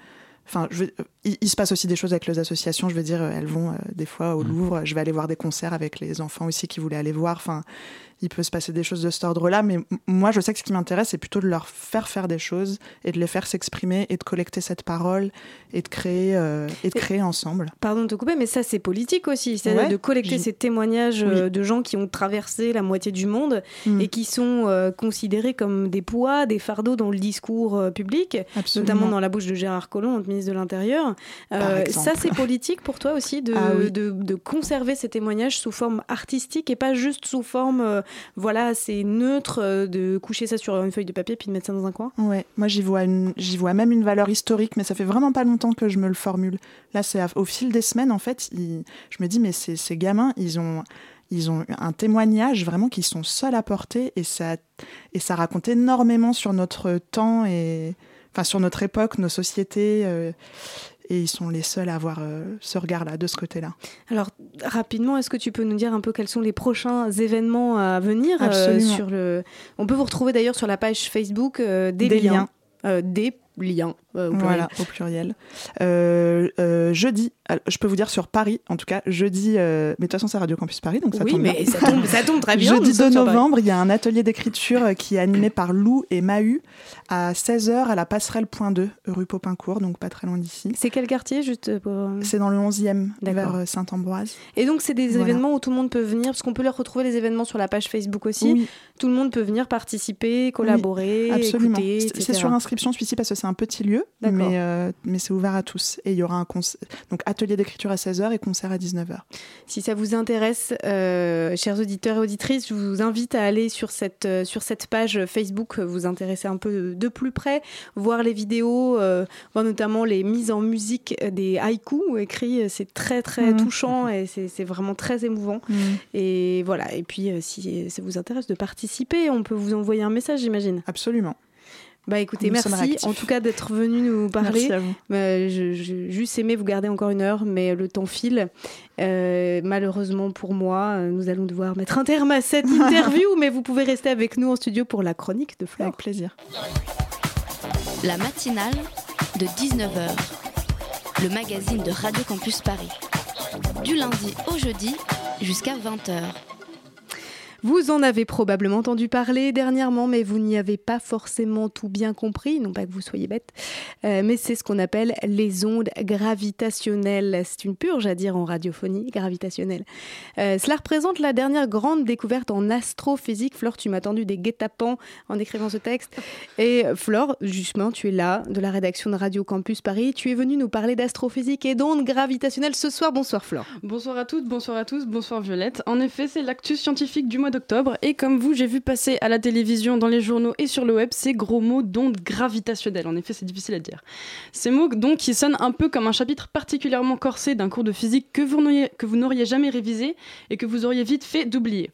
Enfin, je veux- il, il se passe aussi des choses avec les associations. Je veux dire, euh, elles vont euh, des fois au Louvre. Je vais aller voir des concerts avec les enfants aussi qui voulaient aller voir. Enfin, il peut se passer des choses de cet ordre-là. Mais moi, je sais que ce qui m'intéresse, c'est plutôt de leur faire faire des choses et de les faire s'exprimer et de collecter cette parole et de créer euh, et de créer ensemble. Pardon de te couper, mais ça c'est politique aussi, c'est-à-dire Ouais, de collecter ces témoignages Oui. euh, de gens qui ont traversé la moitié du monde Mm. et qui sont euh, considérés comme des poids, des fardeaux dans le discours euh, public, Absolument. notamment dans la bouche de Gérard Collomb, notre ministre de l'Intérieur. Ça c'est politique pour toi aussi de, Ah oui. de, de conserver ces témoignages sous forme artistique et pas juste sous forme, voilà, c'est neutre euh, de coucher ça sur une feuille de papier puis de mettre ça dans un coin. Ouais, moi j'y vois, j'y vois même une valeur historique, mais ça fait vraiment pas longtemps que je me le formule. Là, c'est au fil des semaines, en fait, je me dis, mais ces, ces gamins, ils ont, ils ont un témoignage vraiment qu'ils sont seuls à porter, et ça, et ça raconte énormément sur notre temps et, enfin, sur notre époque, nos sociétés, euh, et ils sont les seuls à avoir euh, ce regard-là, de ce côté-là. Alors, rapidement, est-ce que tu peux nous dire un peu quels sont les prochains événements à venir euh, sur le... On peut vous retrouver d'ailleurs sur la page Facebook euh, des, Des liens. liens. Des liens. Euh, au pluriel. Voilà, au pluriel. Euh, euh, jeudi, je peux vous dire sur Paris, en tout cas, jeudi, mais de toute façon, c'est Radio Campus Paris, donc ça Oui, tombe mais bien. ça tombe- ça tombe très bien, Jeudi 2 sommes sur Paris. novembre, il y a un atelier d'écriture qui est animé par Lou et Mahu à 16h à la passerelle point 2, rue Popincourt, donc pas très loin d'ici. C'est quel quartier, juste pour... C'est dans le 11e, D'accord. vers Saint-Ambroise. Et donc, c'est des Voilà. événements où tout le monde peut venir, parce qu'on peut leur retrouver les événements sur la page Facebook aussi. Oui. Tout le monde peut venir participer, collaborer, Oui, absolument. C'est sur inscription celui-ci parce que c'est un petit lieu. Mais, euh, mais c'est ouvert à tous. Et il y aura un donc atelier d'écriture à 16h et concert à 19h. Si ça vous intéresse, euh, chers auditeurs et auditrices, je vous invite à aller sur cette, euh, sur cette page Facebook, vous intéresser un peu de plus près, voir les vidéos, voir notamment les mises en musique des haïkus écrits. C'est très très Mhm. touchant et c'est vraiment très émouvant. Mhm. Et voilà. Et puis, si ça vous intéresse de participer, on peut vous envoyer un message, j'imagine. Absolument. Bah écoutez, Nous merci en tout cas d'être venu nous parler. Merci à vous. Je, je- juste aimé vous garder encore une heure, mais le temps file. Euh, malheureusement pour moi, euh, nous allons devoir mettre un terme à cette interview, mais vous pouvez rester avec nous en studio pour la chronique de Flore. Avec plaisir. La matinale de 19h. Le magazine de Radio Campus Paris. Du lundi au jeudi jusqu'à 20h. Vous en avez probablement entendu parler dernièrement, mais vous n'y avez pas forcément tout bien compris, non pas que vous soyez bête, euh, mais c'est ce qu'on appelle les ondes gravitationnelles. C'est une purge à dire en radiophonie, gravitationnelle. Euh, cela représente la dernière grande découverte en astrophysique. Flore, tu m'as tendu des guet-apens en écrivant ce texte. Et Flore, justement, tu es là, de la rédaction de Radio Campus Paris. Tu es venue nous parler d'astrophysique et d'ondes gravitationnelles ce soir. Bonsoir Flore. Bonsoir à toutes, bonsoir à tous, bonsoir Violette. En effet, c'est l'actu scientifique du mois et comme vous, j'ai vu passer à la télévision, dans les journaux et sur le web ces gros mots d'ondes gravitationnelles. En effet, c'est difficile à dire. Ces mots donc qui sonnent un peu comme un chapitre particulièrement corsé d'un cours de physique que vous n'auriez- que vous n'auriez jamais révisé et que vous auriez vite fait d'oublier.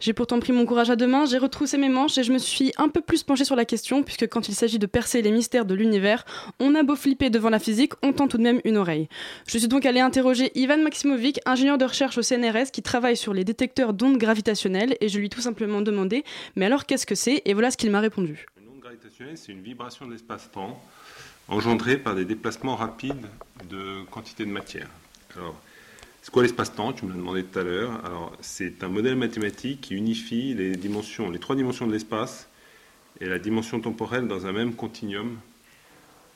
J'ai pourtant pris mon courage à deux mains, j'ai retroussé mes manches et je me suis un peu plus penchée sur la question puisque quand il s'agit de percer les mystères de l'univers, on a beau flipper devant la physique, on tend tout de même une oreille. Je suis donc allée interroger Ivan Maximovic, ingénieur de recherche au CNRS qui travaille sur les détecteurs d'ondes gravitationnelles et je lui ai tout simplement demandé mais alors qu'est-ce que c'est? Et voilà ce qu'il m'a répondu. Une onde gravitationnelle, c'est une vibration de l'espace-temps engendrée par des déplacements rapides de quantité de matière. Alors, c'est quoi l'espace-temps? Tu me l'as demandé tout à l'heure. Alors, c'est un modèle mathématique qui unifie les dimensions, les trois dimensions de l'espace et la dimension temporelle dans un même continuum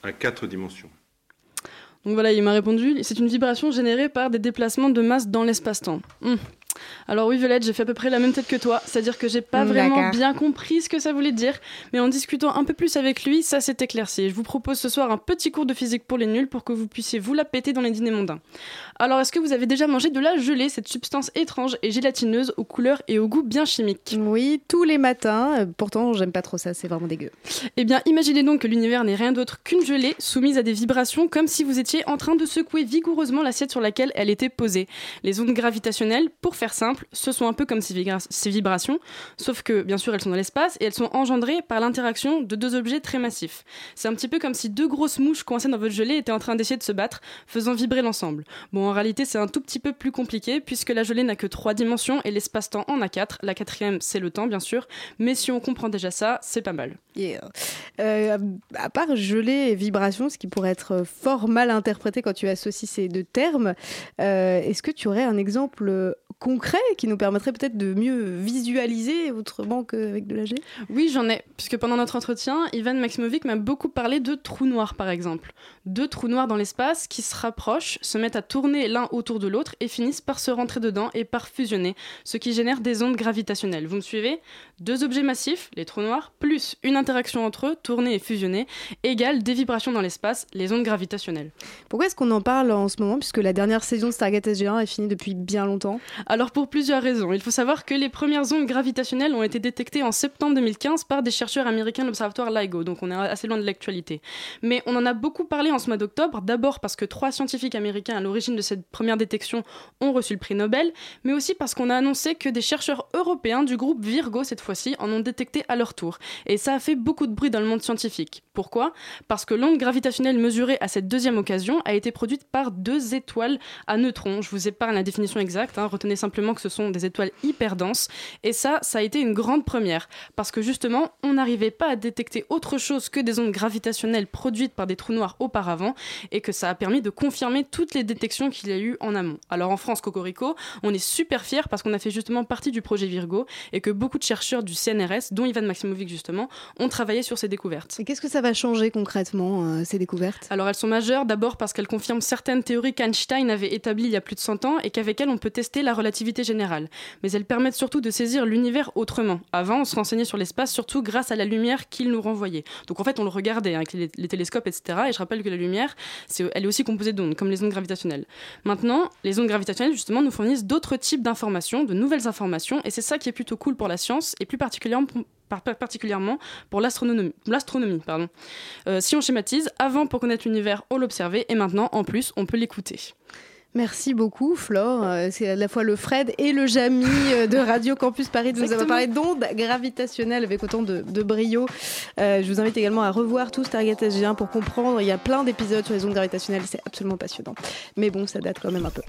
à quatre dimensions. Donc voilà, il m'a répondu, c'est une vibration générée par des déplacements de masse dans l'espace-temps. Hmm. Alors oui, Violette, j'ai fait à peu près la même tête que toi, c'est-à-dire que j'ai pas Hmm, vraiment bien compris ce que ça voulait dire, mais en discutant un peu plus avec lui, ça s'est éclairci. Je vous propose ce soir un petit cours de physique pour les nuls pour que vous puissiez vous la péter dans les dîners mondains. Alors, est-ce que vous avez déjà mangé de la gelée, cette substance étrange et gélatineuse aux couleurs et au goût bien chimiques? Oui, tous les matins. Euh, Pourtant, j'aime pas trop ça, c'est vraiment dégueu. Eh bien, imaginez donc que l'univers n'est rien d'autre qu'une gelée soumise à des vibrations comme si vous étiez en train de secouer vigoureusement l'assiette sur laquelle elle était posée. Les ondes gravitationnelles, pour faire simple, ce sont un peu comme ces, vibrations, sauf que, bien sûr, elles sont dans l'espace et elles sont engendrées par l'interaction de deux objets très massifs. C'est un petit peu comme si deux grosses mouches coincées dans votre gelée étaient en train d'essayer de se battre, faisant vibrer l'ensemble. Bon, en réalité, c'est un tout petit peu plus compliqué puisque la gelée n'a que trois dimensions et l'espace-temps en a quatre. La quatrième, c'est le temps, bien sûr, mais si on comprend déjà ça, c'est pas mal. Euh, à part gelée et vibration, ce qui pourrait être fort mal interprété quand tu associes ces deux termes, euh, est-ce que tu aurais un exemple euh, concret qui nous permettrait peut-être de mieux visualiser autrement qu'avec de la gelée Oui, j'en ai, puisque pendant notre entretien, Ivan Maximovic m'a beaucoup parlé de trous noirs, par exemple. Deux trous noirs dans l'espace qui se rapprochent, se mettent à tourner l'un autour de l'autre et finissent par se rentrer dedans et par fusionner, ce qui génère des ondes gravitationnelles. Vous me suivez? Deux objets massifs, les trous noirs, plus une interaction entre eux, tourner et fusionner, égale des vibrations dans l'espace, les ondes gravitationnelles. Pourquoi est-ce qu'on en parle en ce moment, puisque la dernière saison de Stargate SG1 est finie depuis bien longtemps? Alors pour plusieurs raisons. Il faut savoir que les premières ondes gravitationnelles ont été détectées en septembre 2015 par des chercheurs américains de l'observatoire LIGO, donc on est assez loin de l'actualité. Mais on en a beaucoup parlé en ce mois d'octobre, d'abord parce que trois scientifiques américains à l'origine de cette première détection ont reçu le prix Nobel, mais aussi parce qu'on a annoncé que des chercheurs européens du groupe Virgo cette fois-ci en ont détecté à leur tour. Et ça a fait beaucoup de bruit dans le monde scientifique. Pourquoi? Parce que l'onde gravitationnelle mesurée à cette deuxième occasion a été produite par deux étoiles à neutrons. Je vous épargne la définition exacte, hein. retenez simplement que ce sont des étoiles hyper denses. Et ça, ça a été une grande première. Parce que justement, on n'arrivait pas à détecter autre chose que des ondes gravitationnelles produites par des trous noirs auparavant, et que ça a permis de confirmer toutes les détections qu'il y a eu en amont. Alors en France, Cocorico, on est super fiers parce qu'on a fait justement partie du projet Virgo, et que beaucoup de chercheurs du CNRS, dont Ivan Maximovic justement, ont travaillé sur ces découvertes. Et qu'est-ce que ça va changer concrètement, euh, ces découvertes? Alors elles sont majeures d'abord parce qu'elles confirment certaines théories qu'Einstein avait établies il y a plus de 100 ans et qu'avec elles on peut tester la relation relativité générale, mais elles permettent surtout de saisir l'univers autrement. Avant, on se renseignait sur l'espace surtout grâce à la lumière qu'il nous renvoyait. Donc en fait, on le regardait avec les, les télescopes, etc. Et je rappelle que la lumière, c'est- elle est aussi composée d'ondes, comme les ondes gravitationnelles. Maintenant, les ondes gravitationnelles, justement, nous fournissent d'autres types d'informations, de nouvelles informations, et c'est ça qui est plutôt cool pour la science, et plus particulièrement pour, par- par- particulièrement l'astronomie. Euh, si on schématise, avant pour connaître l'univers, on l'observait, et maintenant, en plus, on peut l'écouter. Merci beaucoup, Flore. Euh, C'est à la fois le Fred et le Jamy euh, de Radio Campus Paris de nous avoir parlé d'ondes gravitationnelles avec autant de, de brio. Euh, je vous invite également à revoir tout Stargate SG1 pour comprendre. Il y a plein d'épisodes sur les ondes gravitationnelles, c'est absolument passionnant. Mais bon, ça date quand même un peu.